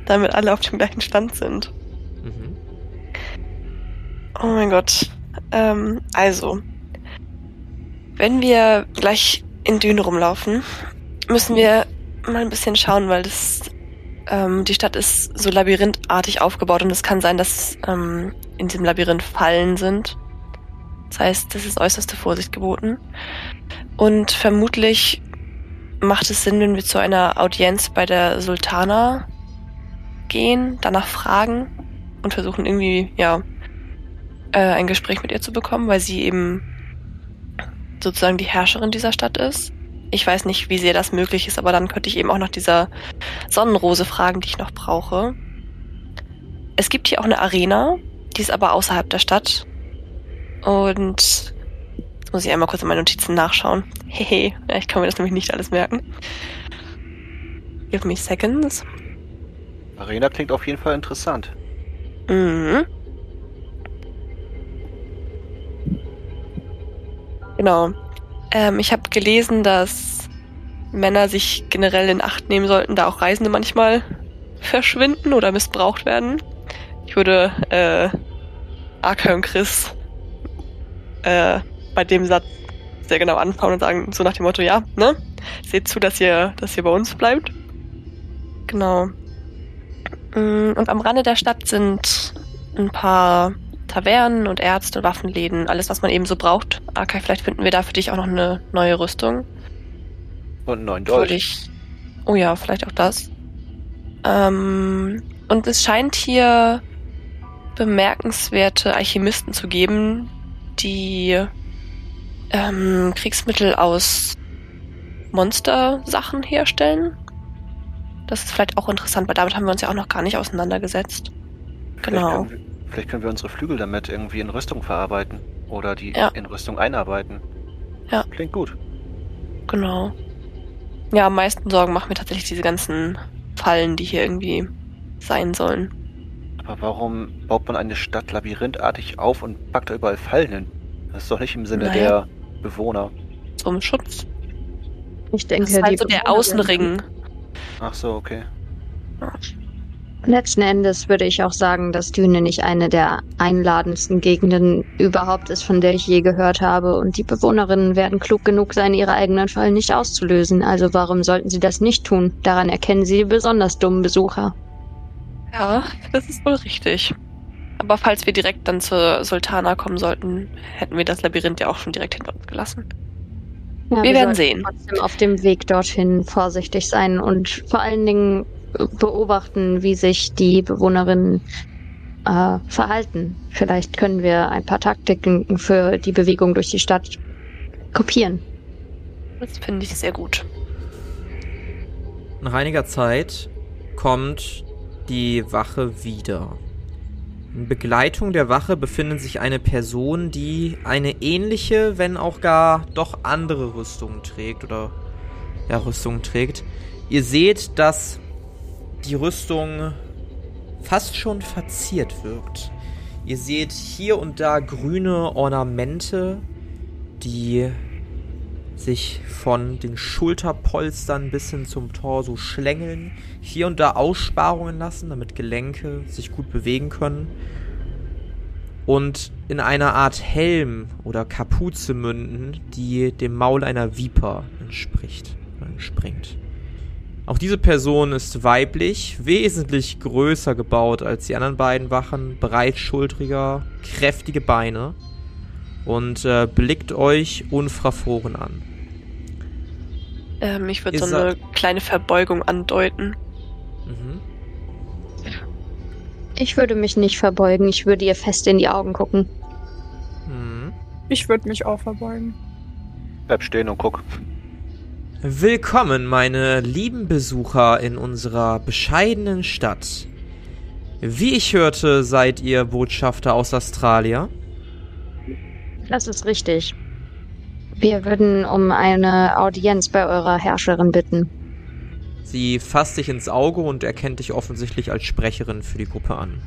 E: damit alle auf dem gleichen Stand sind.
A: Mhm.
E: Oh mein Gott. Ähm, also, wenn wir gleich in Düne rumlaufen, müssen wir mal ein bisschen schauen, weil das ähm, die Stadt ist so labyrinthartig aufgebaut und es kann sein, dass ähm, in diesem Labyrinth Fallen sind. Das heißt, das ist äußerste Vorsicht geboten. Und vermutlich macht es Sinn, wenn wir zu einer Audienz bei der Sultana gehen, danach fragen und versuchen irgendwie, ja, äh, ein Gespräch mit ihr zu bekommen, weil sie eben sozusagen die Herrscherin dieser Stadt ist. Ich weiß nicht, wie sehr das möglich ist, aber dann könnte ich eben auch nach dieser Sonnenrose fragen, die ich noch brauche. Es gibt hier auch eine Arena, die ist aber außerhalb der Stadt. Und jetzt muss ich einmal kurz in meine Notizen nachschauen. Hehe, ja, ich kann mir das nämlich nicht alles merken. Give me seconds.
C: Arena klingt auf jeden Fall interessant.
E: Mhm. Genau. Ähm, ich habe gelesen, dass Männer sich generell in Acht nehmen sollten, da auch Reisende manchmal verschwinden oder missbraucht werden. Ich würde äh, und Chris äh, bei dem Satz sehr genau anfangen und sagen, so nach dem Motto, ja, ne? Seht zu, dass ihr, dass ihr bei uns bleibt. Genau. Mm, Und am Rande der Stadt sind ein paar Tavernen und Ärzte, Waffenläden, alles, was man eben so braucht. Arkai, vielleicht finden wir da für dich auch noch eine neue Rüstung.
C: Und einen neuen Dolch.
E: Oh ja, vielleicht auch das. Ähm, und es scheint hier bemerkenswerte Alchemisten zu geben, die ähm, Kriegsmittel aus Monstersachen herstellen. Das ist vielleicht auch interessant, weil damit haben wir uns ja auch noch gar nicht auseinandergesetzt.
C: Vielleicht
E: Genau.
C: können, wir, vielleicht können wir unsere Flügel damit irgendwie in Rüstung verarbeiten. Oder die
E: Ja.
C: in Rüstung einarbeiten.
E: Ja.
C: Klingt gut.
E: Genau. Ja, am meisten Sorgen machen mir tatsächlich diese ganzen Fallen, die hier irgendwie sein sollen.
C: Aber warum baut man eine Stadt labyrinthartig auf und packt da überall Fallen hin? Das ist doch nicht im Sinne
E: Naja.
C: der Bewohner.
E: Zum Schutz.
D: Ich denke,
E: Das ist halt
D: die
E: so der Außenring.
C: Ach so, okay.
D: Letzten Endes würde ich auch sagen, dass Düne nicht eine der einladendsten Gegenden überhaupt ist, von der ich je gehört habe. Und die Bewohnerinnen werden klug genug sein, ihre eigenen Fallen nicht auszulösen. Also warum sollten sie das nicht tun? Daran erkennen sie die besonders dummen Besucher.
E: Ja, das ist wohl richtig. Aber falls wir direkt dann zur Sultana kommen sollten, hätten wir das Labyrinth ja auch schon direkt hinter uns gelassen.
D: Ja,
E: Wir werden
D: sollten
E: sehen.
D: Trotzdem auf dem Weg dorthin vorsichtig sein und vor allen Dingen beobachten, wie sich die Bewohnerinnen äh, verhalten. Vielleicht können wir ein paar Taktiken für die Bewegung durch die Stadt kopieren.
E: Das finde ich sehr gut.
A: Nach einiger Zeit kommt die Wache wieder. In Begleitung der Wache befindet sich eine Person, die eine ähnliche, wenn auch gar doch andere Rüstung trägt oder ja, Rüstung trägt. Ihr seht, dass die Rüstung fast schon verziert wirkt. Ihr seht hier und da grüne Ornamente, die sich von den Schulterpolstern bis hin zum Torso schlängeln, hier und da Aussparungen lassen, damit Gelenke sich gut bewegen können und in einer Art Helm oder Kapuze münden, die dem Maul einer Viper entspricht, entspringt. Auch diese Person ist weiblich, wesentlich größer gebaut als die anderen beiden Wachen, breitschultriger, kräftige Beine und äh, blickt euch unverfroren an.
E: Ähm, ich würde so eine kleine Verbeugung andeuten.
A: Mhm.
D: Ich würde mich nicht verbeugen, ich würde ihr fest in die Augen gucken.
A: Mhm.
B: Ich würde mich auch verbeugen.
C: Bleib stehen und guck.
A: Willkommen, meine lieben Besucher in unserer bescheidenen Stadt. Wie ich hörte, seid ihr Botschafter aus Australia.
D: Das ist richtig. Wir würden um eine Audienz bei eurer Herrscherin bitten.
A: Sie fasst dich ins Auge und erkennt dich offensichtlich als Sprecherin für die Gruppe an.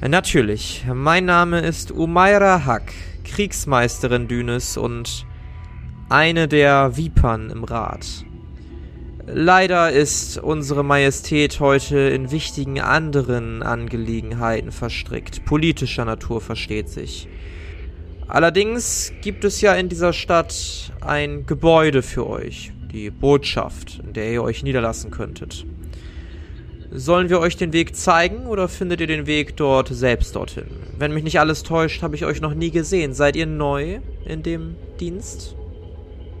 A: Natürlich, mein Name ist Umaira Hack, Kriegsmeisterin Dünes und eine der Vipern im Rat. Leider ist unsere Majestät heute in wichtigen anderen Angelegenheiten verstrickt, politischer Natur versteht sich. Allerdings gibt es ja in dieser Stadt ein Gebäude für euch, die Botschaft, in der ihr euch niederlassen könntet. Sollen wir euch den Weg zeigen oder findet ihr den Weg dort selbst dorthin? Wenn mich nicht alles täuscht, habe ich euch noch nie gesehen. Seid ihr neu in dem Dienst?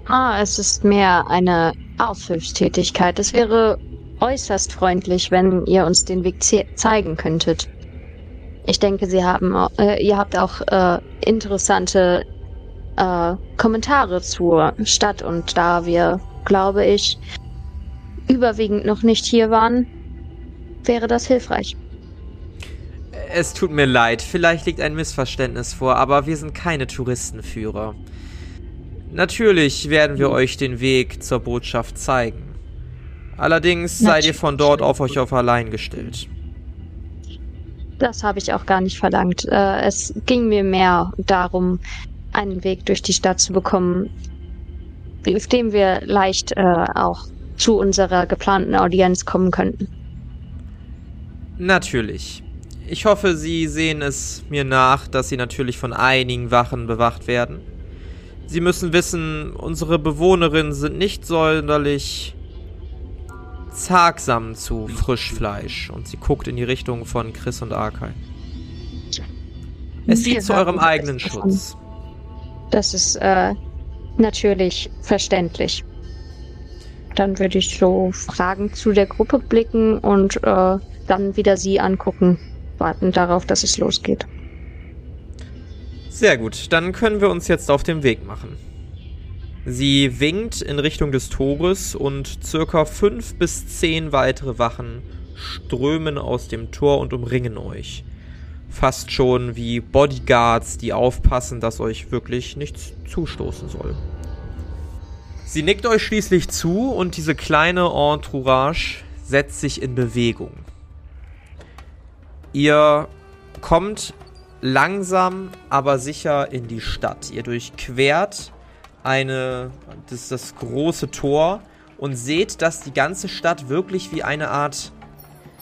D: Ah, es ist mehr eine Aushilfstätigkeit. Es wäre äußerst freundlich, wenn ihr uns den Weg ze zeigen könntet. Ich denke, Sie haben, äh, ihr habt auch äh, interessante äh, Kommentare zur Stadt und da wir, glaube ich, überwiegend noch nicht hier waren, wäre das hilfreich.
A: Es tut mir leid, vielleicht liegt ein Missverständnis vor, aber wir sind keine Touristenführer. Natürlich werden wir euch den Weg zur Botschaft zeigen. Allerdings seid ihr von dort auf euch auf allein gestellt.
D: Das habe ich auch gar nicht verlangt. Äh, es ging mir mehr darum, einen Weg durch die Stadt zu bekommen, auf dem wir leicht äh, auch zu unserer geplanten Audienz kommen könnten.
A: Natürlich. Ich hoffe, Sie sehen es mir nach, dass Sie natürlich von einigen Wachen bewacht werden. Sie müssen wissen, unsere Bewohnerinnen sind nicht sonderlich zagsam zu Frischfleisch. Und sie guckt in die Richtung von Chris und Arkai. Es dient zu eurem eigenen. Schutz.
D: Das ist äh, natürlich verständlich. Dann würde ich so Fragen zu der Gruppe blicken und äh, dann wieder sie angucken, warten darauf, dass es losgeht.
A: Sehr gut, dann können wir uns jetzt auf den Weg machen. Sie winkt in Richtung des Tores und circa fünf bis zehn weitere Wachen strömen aus dem Tor und umringen euch. Fast schon wie Bodyguards, die aufpassen, dass euch wirklich nichts zustoßen soll. Sie nickt euch schließlich zu und diese kleine Entourage setzt sich in Bewegung. Ihr kommt langsam, aber sicher in die Stadt. Ihr durchquert eine, das, das große Tor und seht, dass die ganze Stadt wirklich wie eine Art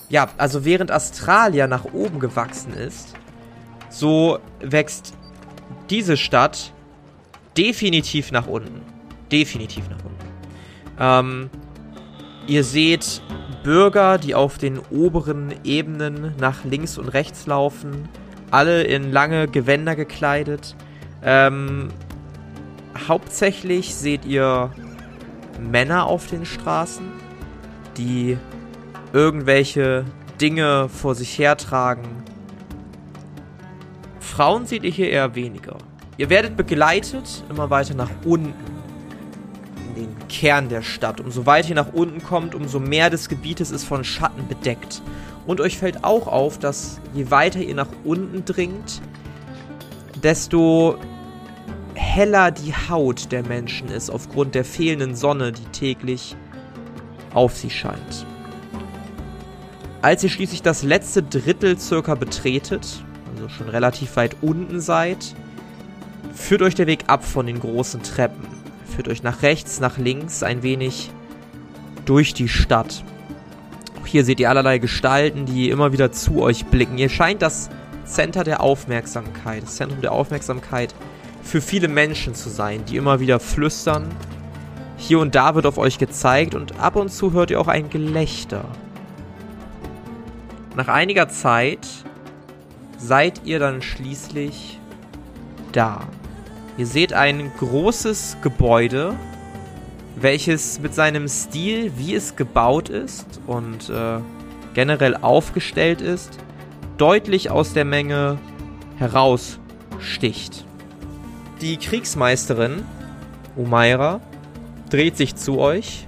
A: ja, also während Australia nach oben gewachsen ist, so wächst diese Stadt definitiv nach unten. Definitiv nach unten. Ähm, ihr seht Bürger, die auf den oberen Ebenen nach links und rechts laufen, alle in lange Gewänder gekleidet. Ähm, hauptsächlich seht ihr Männer auf den Straßen, die irgendwelche Dinge vor sich hertragen. Frauen seht ihr hier eher weniger. Ihr werdet begleitet immer weiter nach unten. In den Kern der Stadt. Umso weiter ihr nach unten kommt, umso mehr des Gebietes ist von Schatten bedeckt. Und euch fällt auch auf, dass je weiter ihr nach unten dringt, desto heller die Haut der Menschen ist aufgrund der fehlenden Sonne, die täglich auf sie scheint. Als ihr schließlich das letzte Drittel circa betretet, also schon relativ weit unten seid, führt euch der Weg ab von den großen Treppen. Führt euch nach rechts, nach links ein wenig durch die Stadt. Auch hier seht ihr allerlei Gestalten, die immer wieder zu euch blicken. Ihr scheint das Center der Aufmerksamkeit, das Zentrum der Aufmerksamkeit für viele Menschen zu sein, die immer wieder flüstern. Hier und da wird auf euch gezeigt und ab und zu hört ihr auch ein Gelächter. Nach einiger Zeit seid ihr dann schließlich da. Ihr seht ein großes Gebäude, welches mit seinem Stil, wie es gebaut ist und äh, generell aufgestellt ist, deutlich aus der Menge heraussticht. Die Kriegsmeisterin, Umaira, dreht sich zu euch.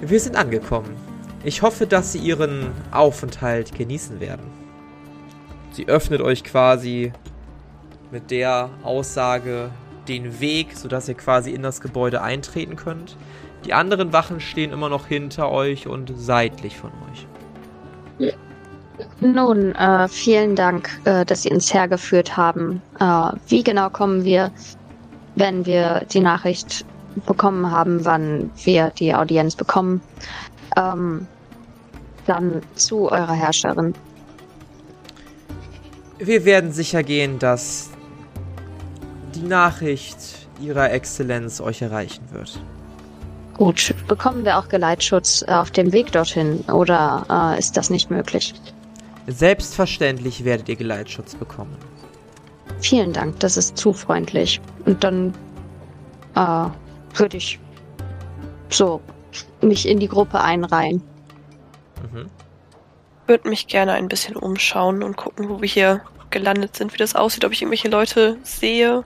A: Wir sind angekommen. Ich hoffe, dass Sie Ihren Aufenthalt genießen werden. Sie öffnet euch quasi mit der Aussage den Weg, sodass ihr quasi in das Gebäude eintreten könnt. Die anderen Wachen stehen immer noch hinter euch und seitlich von euch.
D: Nun, äh, vielen Dank, äh, dass Sie uns hergeführt haben. Äh, wie genau kommen wir, wenn wir die Nachricht bekommen haben, wann wir die Audienz bekommen, ähm, dann zu eurer Herrscherin?
A: Wir werden sicher gehen, dass die Nachricht Ihrer Exzellenz euch erreichen wird.
D: Gut, bekommen wir auch Geleitschutz auf dem Weg dorthin oder äh, ist das nicht möglich?
A: Selbstverständlich werdet ihr Geleitschutz bekommen.
D: Vielen Dank, das ist zu freundlich. Und dann äh, würde ich so mich in die Gruppe einreihen.
A: Mhm.
E: Würde mich gerne ein bisschen umschauen und gucken, wo wir hier gelandet sind, wie das aussieht, ob ich irgendwelche Leute sehe.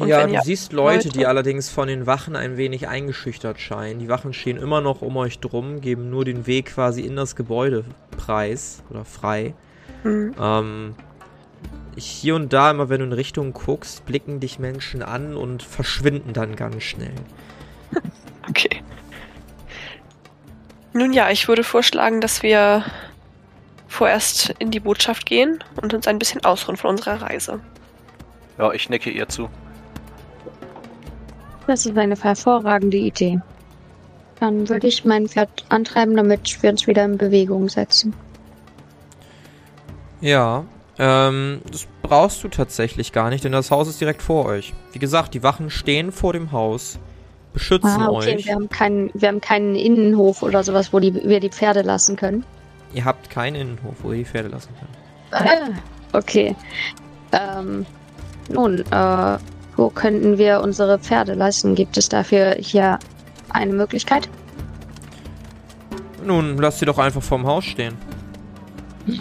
E: Und
A: ja, du siehst Leute,
E: Leute.
A: die allerdings von den Wachen ein wenig eingeschüchtert scheinen. Die Wachen stehen immer noch um euch drum, geben nur den Weg quasi in das Gebäude preis oder frei.
E: Hm.
A: Ähm, hier und da, immer wenn du in Richtung guckst, blicken dich Menschen an und verschwinden dann ganz schnell.
E: Okay. Nun ja, ich würde vorschlagen, dass wir vorerst in die Botschaft gehen und uns ein bisschen ausruhen von unserer Reise.
C: Ja, ich necke ihr zu.
D: Das ist eine hervorragende Idee. Dann würde ich mein Pferd antreiben, damit wir uns wieder in Bewegung setzen.
A: Ja, ähm, das brauchst du tatsächlich gar nicht, denn das Haus ist direkt vor euch. Wie gesagt, die Wachen stehen vor dem Haus, beschützen
D: Ah, okay.
A: euch.
D: Wir haben, keinen, wir haben keinen Innenhof oder sowas, wo die, wir die Pferde lassen können.
A: Ihr habt keinen Innenhof, wo ihr die Pferde lassen könnt.
D: Ah, okay. Ähm, nun, äh, wo könnten wir unsere Pferde lassen? Gibt es dafür hier eine Möglichkeit?
A: Nun, lasst sie doch einfach vorm Haus stehen.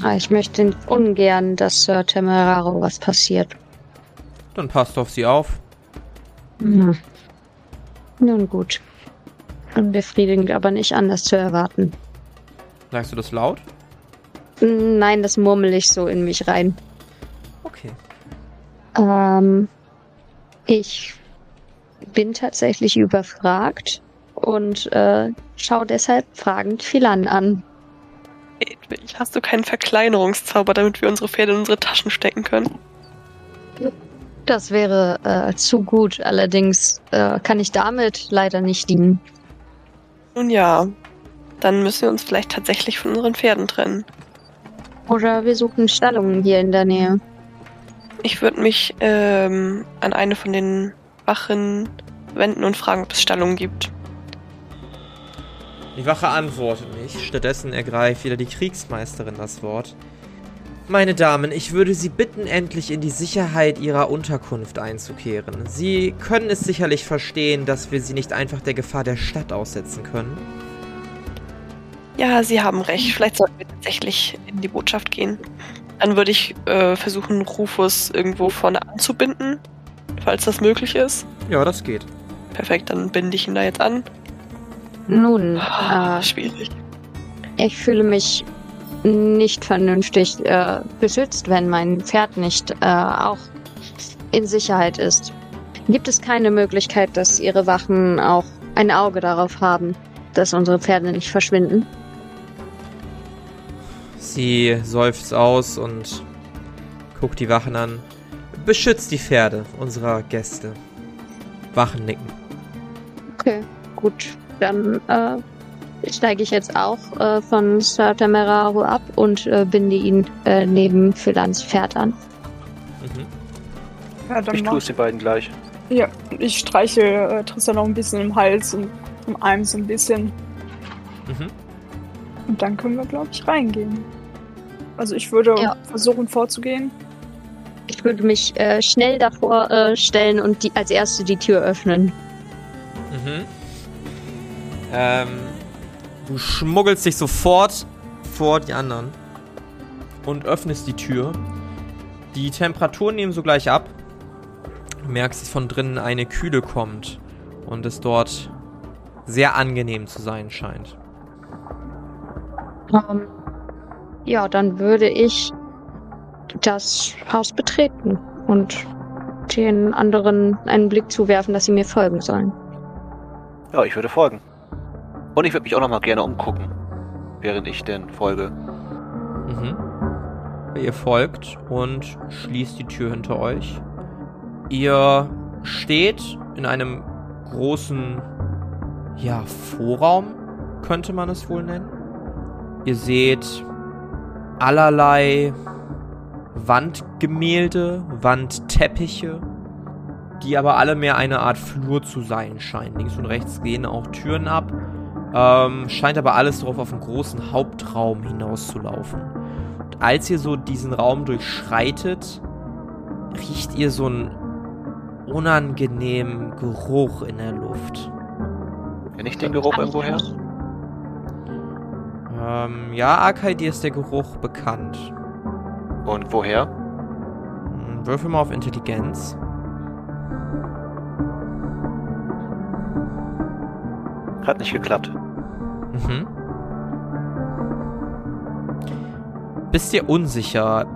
D: Ah, Ich möchte ungern, dass Sir Temeraro was passiert.
A: Dann passt auf sie auf.
D: Hm. Nun gut. Unbefriedigend, aber nicht anders zu erwarten.
A: Sagst du das laut?
D: Nein, das murmel ich so in mich rein.
A: Okay.
D: Ähm, ich bin tatsächlich überfragt und äh, schaue deshalb fragend Philan an.
E: Edwig, hast du keinen Verkleinerungszauber, damit wir unsere Pferde in unsere Taschen stecken können?
D: Das wäre äh, zu gut, allerdings äh, kann ich damit leider nicht dienen.
E: Nun ja, dann müssen wir uns vielleicht tatsächlich von unseren Pferden trennen.
D: Oder wir suchen Stallungen hier in der Nähe.
E: Ich würde mich ähm, an eine von den Wachen wenden und fragen, ob es Stallungen gibt.
A: Die Wache antwortet nicht. Stattdessen ergreift wieder die Kriegsmeisterin das Wort. Meine Damen, ich würde Sie bitten, endlich in die Sicherheit Ihrer Unterkunft einzukehren. Sie können es sicherlich verstehen, dass wir Sie nicht einfach der Gefahr der Stadt aussetzen können.
E: Ja, Sie haben recht. Vielleicht sollten wir tatsächlich in die Botschaft gehen. Dann würde ich äh, versuchen, Rufus irgendwo vorne anzubinden, falls das möglich ist.
A: Ja, das geht.
E: Perfekt, dann binde ich ihn da jetzt an.
D: Nun,
E: Ah,
D: äh,
E: schwierig.
D: ich fühle mich nicht vernünftig äh, beschützt, wenn mein Pferd nicht äh, auch in Sicherheit ist. Gibt es keine Möglichkeit, dass Ihre Wachen auch ein Auge darauf haben, dass unsere Pferde nicht verschwinden?
A: Sie seufzt aus und guckt die Wachen an. Beschützt die Pferde unserer Gäste. Wachen nicken.
D: Okay, gut. Dann äh, steige ich jetzt auch äh, von Sir Temeraro ab und äh, binde ihn äh, neben Philans Pferd an.
A: Mhm.
B: Ja, dann
C: Ich tue es den beiden gleich.
B: Ja, ich streiche äh, Tristan noch ein bisschen im Hals und im Arm so ein bisschen.
A: Mhm.
B: Und dann können wir, glaube ich, reingehen. Also ich würde
D: Ja.
B: versuchen vorzugehen.
D: Ich würde mich äh, schnell davor äh, stellen und die, als erste die Tür öffnen.
A: Mhm. Ähm, du schmuggelst dich sofort vor die anderen und öffnest die Tür. Die Temperaturen nehmen sogleich ab. Du merkst, dass von drinnen eine Kühle kommt und es dort sehr angenehm zu sein scheint.
D: Ähm, ja, dann würde ich das Haus betreten und den anderen einen Blick zuwerfen, dass sie mir folgen sollen.
C: Ja, ich würde folgen. Und ich würde mich auch noch mal gerne umgucken, während ich denn folge.
A: Mhm. Ihr folgt und schließt die Tür hinter euch. Ihr steht in einem großen, ja, Vorraum, könnte man es wohl nennen. Ihr seht allerlei Wandgemälde, Wandteppiche, die aber alle mehr eine Art Flur zu sein scheinen. Links und rechts gehen auch Türen ab. Ähm, scheint aber alles darauf auf einen großen Hauptraum hinauszulaufen. Und als ihr so diesen Raum durchschreitet, riecht ihr so einen unangenehmen Geruch in der Luft.
C: Kenne ich den Geruch
D: Kann
A: Ähm, ja, Arkai, dir ist der Geruch bekannt.
C: Und woher?
A: Hm, Würfel mal auf Intelligenz.
C: Hat nicht geklappt.
A: Mhm. Bist dir unsicher,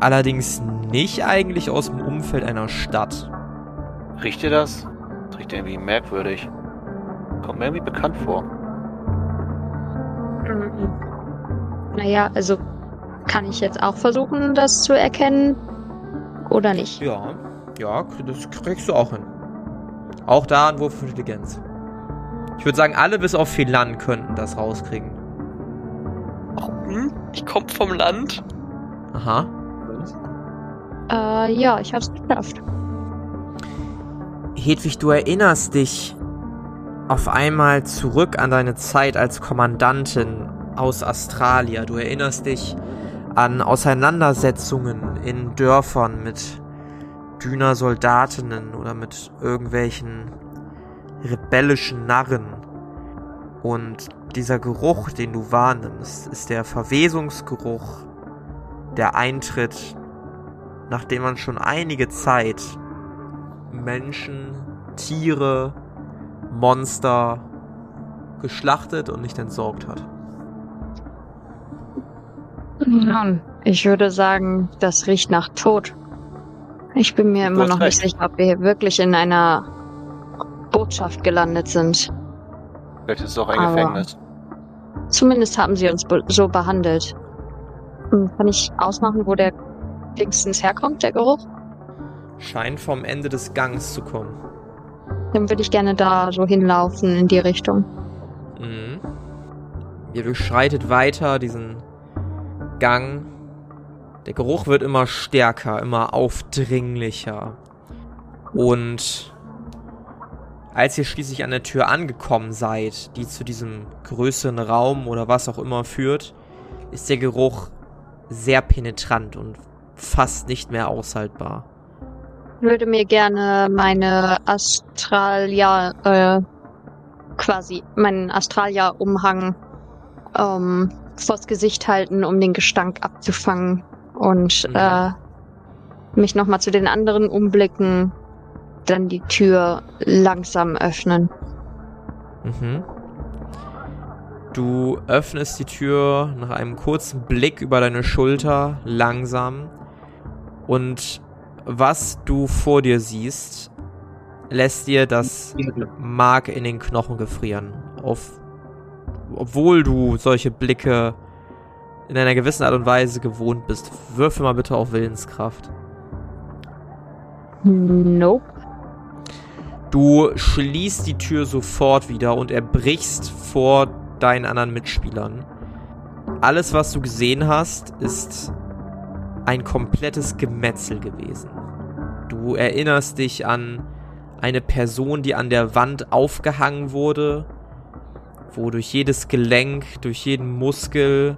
A: allerdings nicht eigentlich aus dem Umfeld einer Stadt.
C: Riecht ihr das? Das riecht irgendwie merkwürdig. Kommt mir irgendwie bekannt vor.
D: Naja, also kann ich jetzt auch versuchen, das zu erkennen oder nicht?
A: Ja, ja, das kriegst du auch hin. Auch da ein Wurf für Intelligenz. Ich würde sagen, alle bis auf Philan könnten das rauskriegen.
E: Hm? Ich komme vom Land.
A: Aha.
D: Äh, ja, ich hab's geschafft.
A: Hedwig, du erinnerst dich auf einmal zurück an deine Zeit als Kommandantin aus Australia. Du erinnerst dich an Auseinandersetzungen in Dörfern mit Düner Soldatinnen oder mit irgendwelchen rebellischen Narren. Und dieser Geruch, den du wahrnimmst, ist der Verwesungsgeruch, der eintritt, nachdem man schon einige Zeit Menschen, Tiere, Monster geschlachtet und nicht entsorgt hat.
D: Nun, ich würde sagen, das riecht nach Tod. Ich bin mir
C: Du
D: immer noch
C: recht.
D: nicht sicher, ob wir hier wirklich in einer Botschaft gelandet sind.
C: Vielleicht ist es auch ein
D: Aber-
C: Gefängnis.
D: Zumindest haben sie uns be so behandelt. Hm, Kann ich ausmachen, wo der linksens herkommt, der Geruch?
A: Scheint vom Ende des Gangs zu kommen.
D: Dann würde ich gerne da so hinlaufen in die Richtung.
A: Mhm. Ihr durchschreitet weiter diesen Gang. Der Geruch wird immer stärker, immer aufdringlicher. Und als ihr schließlich an der Tür angekommen seid, die zu diesem größeren Raum oder was auch immer führt, ist der Geruch sehr penetrant und fast nicht mehr aushaltbar.
D: Ich würde mir gerne meine Astralia, äh, quasi meinen Astralia-Umhang ähm, vors Gesicht halten, um den Gestank abzufangen und
A: Mhm.
D: äh, mich nochmal zu den anderen umblicken, dann die Tür langsam öffnen.
A: Mhm. Du öffnest die Tür nach einem kurzen Blick über deine Schulter langsam und was du vor dir siehst, lässt dir das Mark in den Knochen gefrieren. Auf, obwohl du solche Blicke in einer gewissen Art und Weise gewohnt bist. Würfel mal bitte auf Willenskraft.
D: Nope.
A: Du schließt die Tür sofort wieder und erbrichst vor deinen anderen Mitspielern. Alles, was du gesehen hast, ist ein komplettes Gemetzel gewesen. Du erinnerst dich an eine Person, die an der Wand aufgehangen wurde, wo durch jedes Gelenk, durch jeden Muskel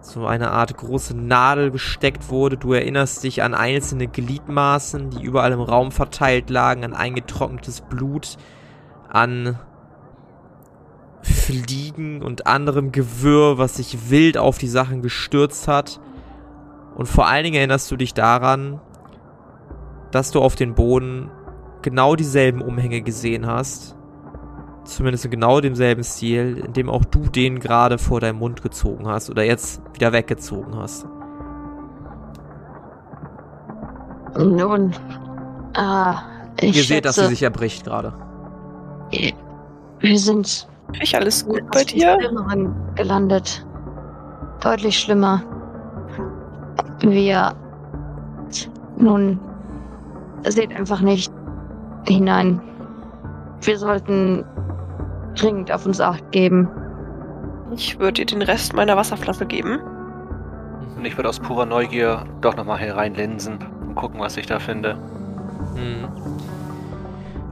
A: so eine Art große Nadel gesteckt wurde. Du erinnerst dich an einzelne Gliedmaßen, die überall im Raum verteilt lagen, an eingetrocknetes Blut, an Fliegen und anderem Gewürr, was sich wild auf die Sachen gestürzt hat. Und vor allen Dingen erinnerst du dich daran, dass du auf den Boden genau dieselben Umhänge gesehen hast. Zumindest in genau demselben Stil, in dem auch du den gerade vor deinem Mund gezogen hast oder jetzt wieder weggezogen hast.
D: Nun, ah, ich
A: Ihr seht, dass sie
D: schätze,
A: sich erbricht gerade.
D: wir sind
E: Ich alles gut bei dir?
D: Schlimmeren gelandet. Deutlich schlimmer. Wir nun seht einfach nicht hinein. Wir sollten dringend auf uns Acht geben.
E: Ich würde dir den Rest meiner Wasserflasche geben.
C: Und ich würde aus purer Neugier doch nochmal hereinlinsen und gucken, was ich da finde.
A: Hm.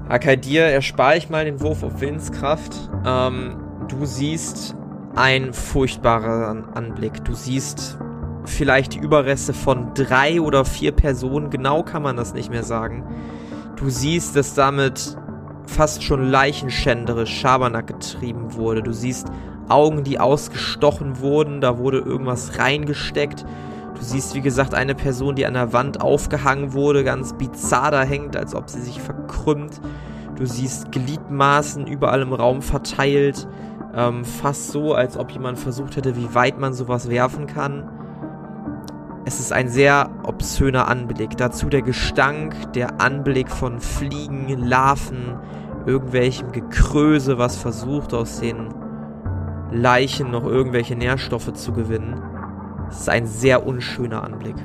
A: Akai, dir erspare ich mal den Wurf auf Willenskraft. Ähm, du siehst einen furchtbaren Anblick. Du siehst vielleicht die Überreste von drei oder vier Personen. Genau kann man das nicht mehr sagen. Du siehst, dass damit fast schon leichenschänderisch Schabernack getrieben wurde. Du siehst Augen, die ausgestochen wurden. Da wurde irgendwas reingesteckt. Du siehst, wie gesagt, eine Person, die an der Wand aufgehangen wurde, ganz bizarr da hängt, als ob sie sich verkrümmt. Du siehst Gliedmaßen überall im Raum verteilt. Ähm, fast so, als ob jemand versucht hätte, wie weit man sowas werfen kann. Es ist ein sehr obszöner Anblick. Dazu der Gestank, der Anblick von Fliegen, Larven, irgendwelchem Gekröse, was versucht aus den Leichen noch irgendwelche Nährstoffe zu gewinnen. Es ist ein sehr unschöner Anblick.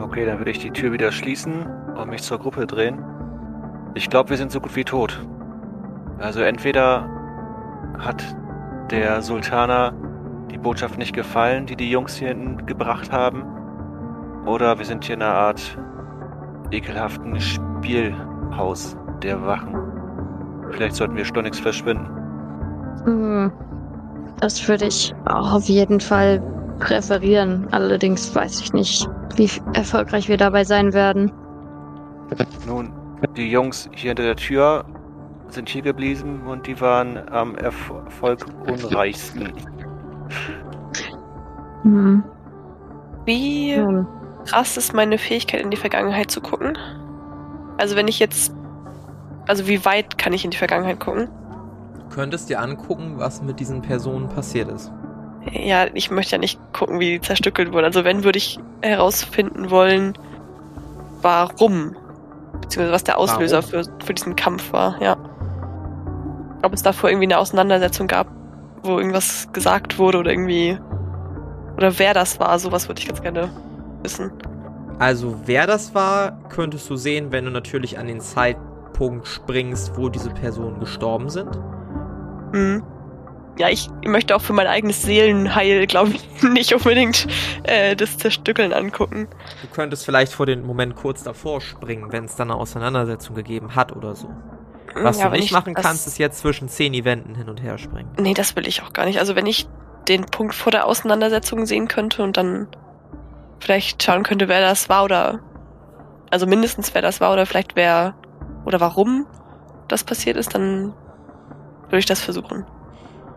C: Okay, dann würde ich die Tür wieder schließen und mich zur Gruppe drehen. Ich glaube, wir sind so gut wie tot. Also entweder hat der Sultaner die Botschaft nicht gefallen, die die Jungs hier hinten gebracht haben, oder wir sind hier in einer Art ekelhaften Spielhaus der Wachen. Vielleicht sollten wir schleunigst verschwinden.
D: Hm, Das würde ich auch auf jeden Fall präferieren. Allerdings weiß ich nicht, wie erfolgreich wir dabei sein werden.
C: Nun, die Jungs hier hinter der Tür sind hier geblieben und die waren am Erf Erfolg unreichsten.
D: Hm.
E: Wie
D: Nun,
E: krass ist meine Fähigkeit, in die Vergangenheit zu gucken? Also wenn ich jetzt. Also wie weit kann ich in die Vergangenheit gucken?
A: Du könntest dir angucken, was mit diesen Personen passiert ist.
E: Ja, ich möchte ja nicht gucken, wie die zerstückelt wurden. Also wenn würde ich herausfinden wollen, warum. Beziehungsweise was der Auslöser für, für diesen Kampf war, ja. Ob es davor irgendwie eine Auseinandersetzung gab, wo irgendwas gesagt wurde oder irgendwie. Oder wer das war, sowas würde ich ganz gerne wissen.
A: Also, wer das war, könntest du sehen, wenn du natürlich an den Zeitpunkt springst, wo diese Personen gestorben sind.
E: Mhm. ja, ich möchte auch für mein eigenes Seelenheil, glaube ich, nicht unbedingt äh, das Zerstückeln angucken.
A: Du könntest vielleicht vor den Moment kurz davor springen, wenn es dann eine Auseinandersetzung gegeben hat oder so. Was
E: Ja,
A: du nicht
E: ich
A: machen kannst, ist jetzt zwischen zehn Eventen hin und her springen.
E: Nee, das will ich auch gar nicht. Also wenn ich den Punkt vor der Auseinandersetzung sehen könnte und dann vielleicht schauen könnte, wer das war oder also mindestens wer das war oder vielleicht wer oder warum das passiert ist, dann würde ich das versuchen.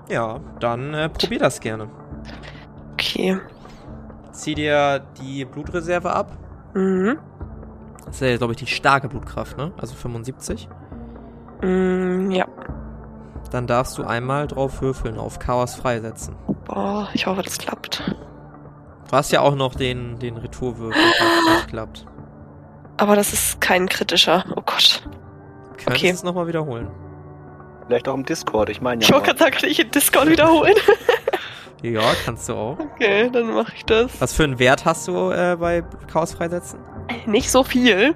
A: Ja, dann äh, probier das gerne.
E: Okay.
A: Zieh dir die Blutreserve ab.
E: Mhm.
A: Das ist ja, glaube ich, die starke Blutkraft, ne? Also 75.
E: Mm, ja.
A: Dann darfst du einmal drauf würfeln, auf Chaos freisetzen.
E: Boah, ich hoffe, das klappt.
A: Du hast ja auch noch den, den Retourwürfel, falls es nicht klappt.
E: Aber das ist kein kritischer. Oh Gott.
A: Könntest
E: Okay.
A: es nochmal wiederholen.
C: Vielleicht auch im Discord, ich meine ja.
E: Ich wollte gerade sagen, kann ich in Discord wiederholen?
A: Ja, kannst du auch.
E: Okay, dann mache ich das.
A: Was für einen Wert hast du äh, bei Chaos freisetzen?
E: Nicht so viel.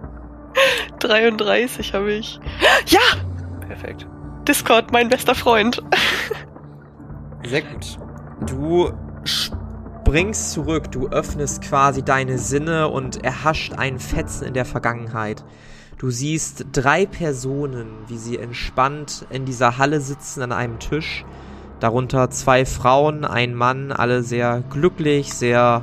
E: 33 habe ich. Ja,
C: Perfekt.
E: Discord, mein bester Freund.
A: Sehr gut. Du springst zurück, du öffnest quasi deine Sinne und erhascht einen Fetzen in der Vergangenheit. Du siehst drei Personen, wie sie entspannt in dieser Halle sitzen an einem Tisch. Darunter zwei Frauen, ein Mann, alle sehr glücklich, sehr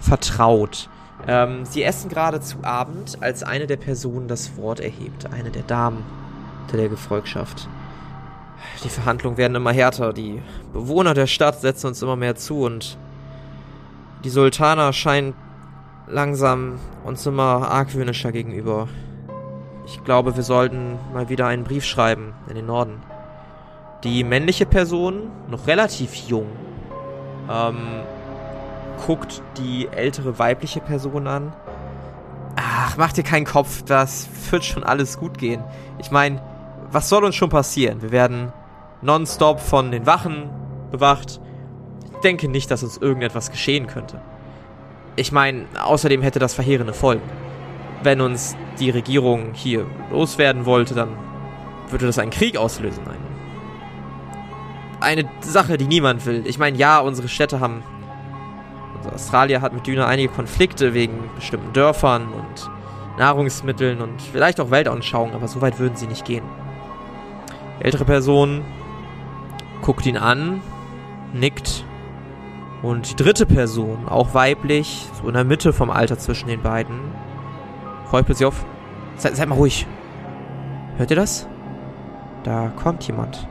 A: vertraut. Ähm, sie essen gerade zu Abend, als eine der Personen das Wort erhebt, eine der Damen der, der Gefolgschaft. Die Verhandlungen werden immer härter. Die Bewohner der Stadt setzen uns immer mehr zu und die Sultana scheint langsam uns immer argwöhnischer gegenüber. Ich glaube, wir sollten mal wieder einen Brief schreiben in den Norden. Die männliche Person, noch relativ jung, ähm, guckt die ältere weibliche Person an. Ach, mach dir keinen Kopf, das wird schon alles gut gehen. Ich meine, was soll uns schon passieren? Wir werden nonstop von den Wachen bewacht. Ich denke nicht, dass uns irgendetwas geschehen könnte. Ich meine, außerdem hätte das verheerende Folgen. Wenn uns die Regierung hier loswerden wollte, dann würde das einen Krieg auslösen. Eine, eine Sache, die niemand will. Ich meine, ja, unsere Städte haben. Also Australien hat mit Düne einige Konflikte wegen bestimmten Dörfern und Nahrungsmitteln und vielleicht auch Weltanschauungen, aber so weit würden sie nicht gehen. Ältere Person guckt ihn an, nickt. Und die dritte Person, auch weiblich, so in der Mitte vom Alter zwischen den beiden, räuspert sie auf. Seid, seid mal ruhig. Hört ihr das? Da kommt jemand.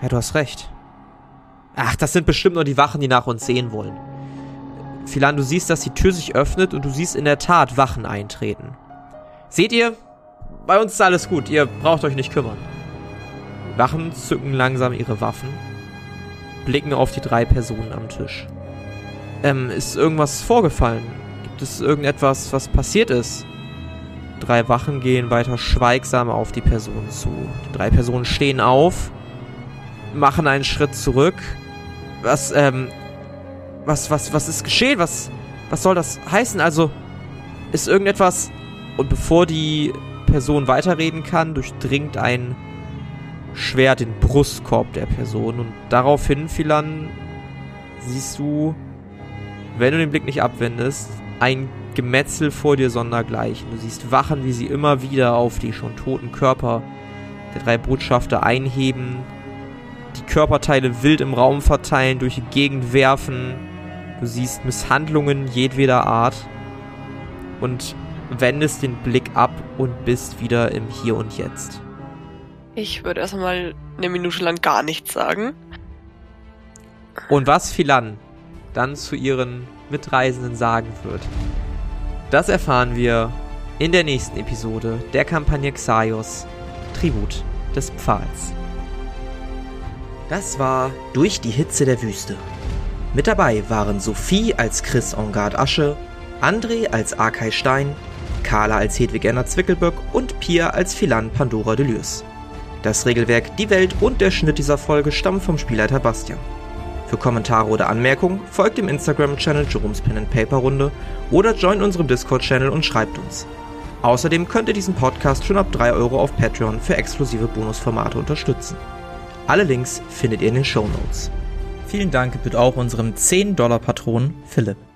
A: Ja, du hast recht. Ach, das sind bestimmt nur die Wachen, die nach uns sehen wollen. Philan, du siehst, dass die Tür sich öffnet und du siehst in der Tat Wachen eintreten. Seht ihr? Bei uns ist alles gut, ihr braucht euch nicht kümmern. Wachen zücken langsam ihre Waffen, blicken auf die drei Personen am Tisch. Ähm, ist irgendwas vorgefallen? Gibt es irgendetwas, was passiert ist? Drei Wachen gehen weiter schweigsam auf die Personen zu. Die drei Personen stehen auf, machen einen Schritt zurück. Was, ähm, was, was, was ist geschehen? Was, was soll das heißen? Also, ist irgendetwas. Und bevor die Person weiterreden kann, durchdringt ein Schwert den Brustkorb der Person. Und daraufhin, Philan, siehst du, wenn du den Blick nicht abwendest, ein Gemetzel vor dir sondergleichen. Du siehst Wachen, wie sie immer wieder auf die schon toten Körper der drei Botschafter einheben, die Körperteile wild im Raum verteilen, durch die Gegend werfen. Du siehst Misshandlungen jedweder Art und wendest den Blick ab und bist wieder im Hier und Jetzt.
E: Ich würde erstmal eine Minute lang gar nichts sagen.
A: Und was Philan dann zu ihren Mitreisenden sagen wird, das erfahren wir in der nächsten Episode der Kampagne Xaios Tribut des Pfahls. Das war Durch die Hitze der Wüste. Mit dabei waren Sophie als Chris Engard Asche, André als Arkay Stein, Carla als Hedwig Erna Zwickelböck und Pia als Philan Pandora Delürs. Das Regelwerk, die Welt und der Schnitt dieser Folge stammen vom Spielleiter Bastian. Für Kommentare oder Anmerkungen folgt dem Instagram-Channel Jerome's Pen and Paper Runde oder joint unserem Discord-Channel und schreibt uns. Außerdem könnt ihr diesen Podcast schon ab 3 Euro auf Patreon für exklusive Bonusformate unterstützen. Alle Links findet ihr in den Show Notes. Vielen Dank bitte auch unserem 10-Dollar-Patron Philipp.